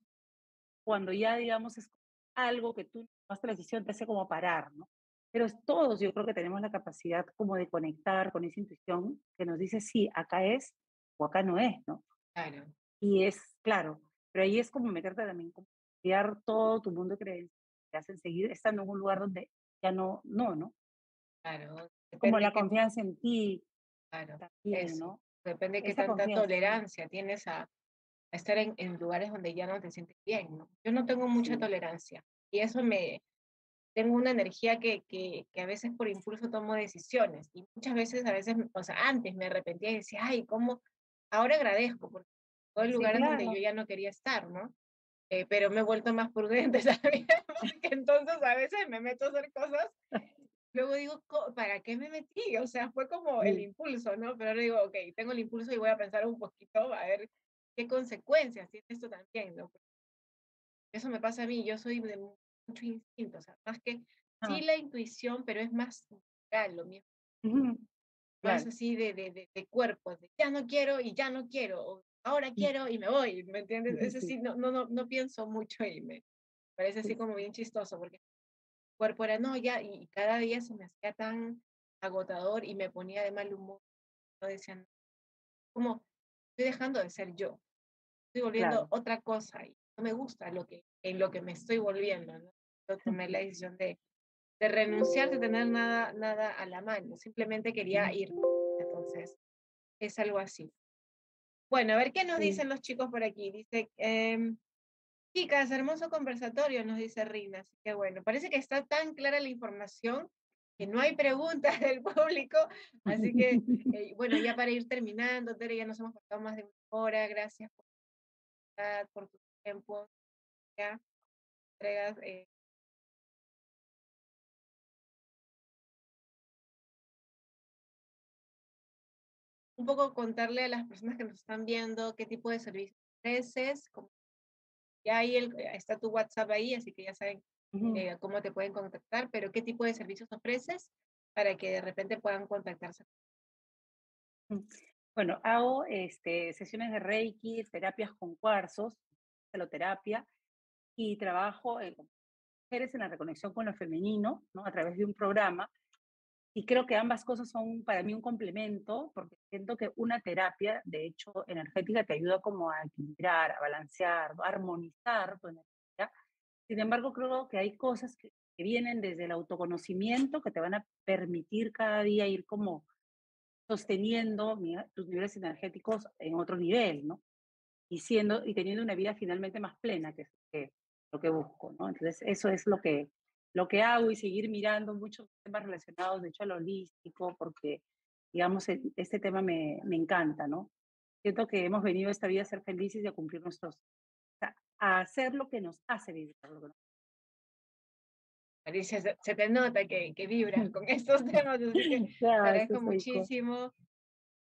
cuando ya, digamos, es algo que tú tomaste la decisión, te hace como parar, ¿no? Pero todos yo creo que tenemos la capacidad como de conectar con esa intuición que nos dice, sí, acá es o acá no es, ¿no? Claro. Y es, claro, pero ahí es como meterte también, como cambiar todo tu mundo de creencias, te hacen seguir estando en un lugar donde ya no, no, ¿no? Claro, como la confianza en ti. Claro, ¿no? Depende de qué tanta tolerancia tienes a, estar en, en, lugares donde ya no te sientes bien, ¿no? Yo no tengo mucha tolerancia y eso me... Tengo una energía que, que, que, a veces por impulso tomo decisiones y muchas veces, a veces, o sea, antes me arrepentía y decía, ay, ¿cómo? Ahora agradezco porque todo el lugar donde yo ya no quería estar, ¿no? Eh, pero me he vuelto más prudente también, porque entonces a veces me meto a hacer cosas luego digo, ¿para qué me metí? O sea, fue como el impulso, ¿no? Pero ahora digo, ok, tengo el impulso y voy a pensar un poquito a ver qué consecuencias tiene esto también, ¿no? Eso me pasa a mí, yo soy de mucho instinto, o sea, más que ah. sí la intuición, pero es más real lo mío. Más así de, de, de, cuerpo, de ya no quiero y ya no quiero, o ahora quiero y me voy, ¿me entiendes? Es así, no, no, no, no pienso mucho y me, Parece así como bien chistoso, porque el cuerpo era, no, ya, y cada día se me hacía tan agotador y me ponía de mal humor. Yo decía, como, estoy dejando de ser yo, estoy volviendo otra cosa y no me gusta lo que, en lo que me estoy volviendo, ¿no? Tomé la decisión de, de renunciar, de tener nada, nada a la mano, simplemente quería ir. Entonces, es algo así. Bueno, a ver qué nos dicen los chicos por aquí. Dice, eh, chicas, hermoso conversatorio, nos dice Rina. Así que bueno, parece que está tan clara la información que no hay preguntas del público. Así que, eh, bueno, ya para ir terminando, Tere, ya nos hemos pasado más de una hora. Gracias por, por tu tiempo. Ya, entregas. Eh, un poco contarle a las personas que nos están viendo qué tipo de servicios ofreces. ya ahí el, está tu WhatsApp ahí, así que ya saben eh, cómo te pueden contactar, pero qué tipo de servicios ofreces para que de repente puedan contactarse. Mm, bueno, hago este, sesiones de Reiki, terapias con cuarzos, celoterapia, y trabajo en mujeres en la reconexión con lo femenino, ¿no? A través de un programa y creo que ambas cosas son para mí un complemento, porque siento que una terapia, de hecho, energética te ayuda como a equilibrar, a balancear, a armonizar tu energía. Sin embargo, creo que hay cosas que, vienen desde el autoconocimiento que te van a permitir cada día ir como sosteniendo tus niveles energéticos en otro nivel, ¿no? Y, siendo, y teniendo una vida finalmente más plena, que es lo que busco, ¿no? Entonces, eso es lo que, lo que hago y seguir mirando muchos temas relacionados, de hecho, a lo holístico, porque, digamos, e, este tema me, me encanta, ¿no? Siento que hemos venido a esta vida a ser felices y a cumplir nuestros, a hacer lo que nos hace vivir. Alicia, se, te nota que, que vibras con estos temas, te agradezco muchísimo.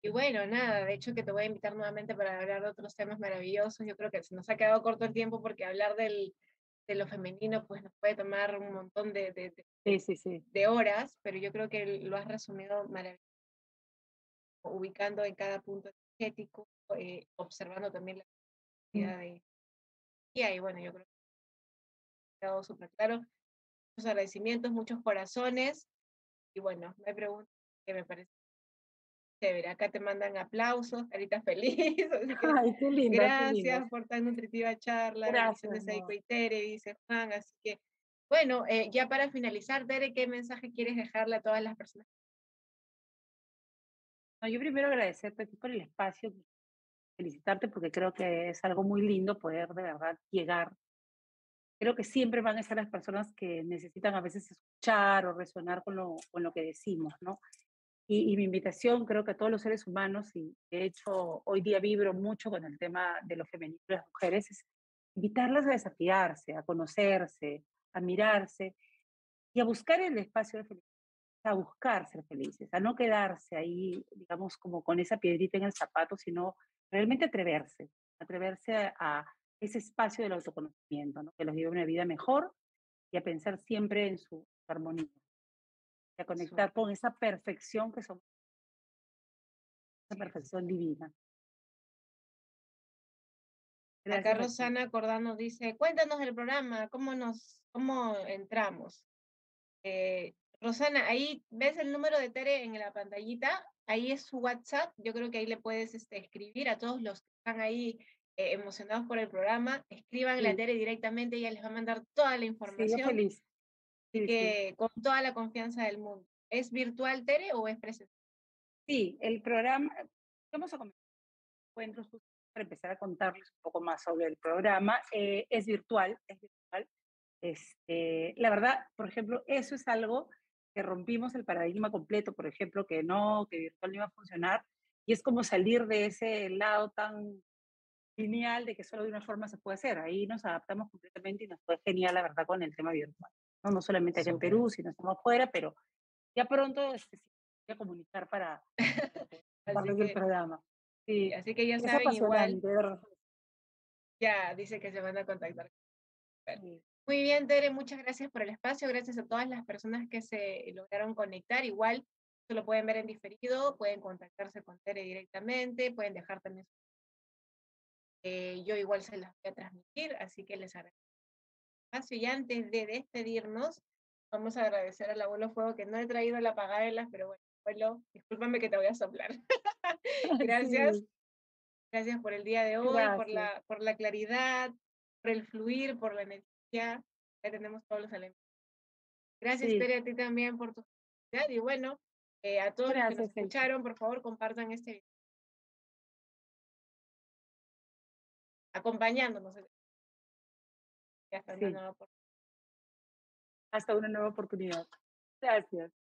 Y bueno, nada, de hecho que te voy a invitar nuevamente para hablar de otros temas maravillosos. Yo creo que se nos ha quedado corto el tiempo porque hablar del, de lo femenino, pues nos puede tomar un montón de, de, de, horas, pero yo creo que lo has resumido maravilloso, ubicando en cada punto energético, eh, observando también la cantidad de... Y ahí, bueno, yo creo que ha quedado súper claro. Muchos agradecimientos, muchos corazones, y bueno, me pregunto que me parece chévere. Acá te mandan aplausos, caritas feliz. Ay, qué lindo. Gracias por tan nutritiva charla. Gracias. De y Tere, dice Juan. Así que, bueno, eh, ya para finalizar, Tere, ¿qué mensaje quieres dejarle a todas las personas? No, yo primero agradecerte por el espacio, felicitarte porque creo que es algo muy lindo poder de verdad llegar. Creo que siempre van a estar las personas que necesitan a veces escuchar o resonar con lo, con lo que decimos, ¿no? Y, mi invitación, creo que a todos los seres humanos, y de hecho hoy día vibro mucho con el tema de lo femenino de las mujeres, es invitarlas a desafiarse, a conocerse, a mirarse y a buscar el espacio de felicidad, a buscar ser felices, a no quedarse ahí, digamos, como con esa piedrita en el zapato, sino realmente atreverse, atreverse a, ese espacio del autoconocimiento, ¿no? que los lleve una vida mejor y a pensar siempre en su armonía a conectar con esa perfección que somos, esa perfección divina. Acá Rosana Cordano dice, cuéntanos del programa, ¿cómo nos, cómo entramos? Eh, Rosana, ahí ves el número de Tere en la pantallita, ahí es su WhatsApp, yo creo que ahí le puedes este, escribir a todos los que están ahí eh, emocionados por el programa, escriban a Tere directamente, ella les va a mandar toda la información. feliz. Así que con toda la confianza del mundo. ¿Es virtual, Tere, o es presencial? Sí, el programa, vamos a comenzar encuentros para empezar a contarles un poco más sobre el programa. Eh, es virtual, es virtual. Este, la verdad, por ejemplo, eso es algo que rompimos el paradigma completo, por ejemplo, que no, que virtual no iba a funcionar, y es como salir de ese lado tan lineal de que solo de una forma se puede hacer. Ahí nos adaptamos completamente y nos fue genial, la verdad, con el tema virtual. No, no solamente aquí en Perú, sino estamos afuera, pero ya pronto este, voy a comunicar para, para el programa. Sí, así que ya saben igual. Ya, dice que se van a contactar. Muy bien, Tere, muchas gracias por el espacio, gracias a todas las personas que se lograron conectar. Igual, se lo pueden ver en diferido, pueden contactarse con Tere directamente, pueden dejar también eh, yo igual se las voy a transmitir, así que les agradezco espacio y antes de despedirnos, vamos a agradecer al abuelo Fuego que no he traído la pagadelas, pero bueno, abuelo, discúlpame que te voy a soplar. Gracias. Gracias por el día de hoy, por la, por la claridad, por el fluir, por la energía. Ya tenemos todos los elementos. Gracias, Tere, a ti también por tu y bueno, eh, a todos los que nos escucharon, por favor, compartan este video. Acompañándonos. Hasta una nueva oportunidad. Gracias.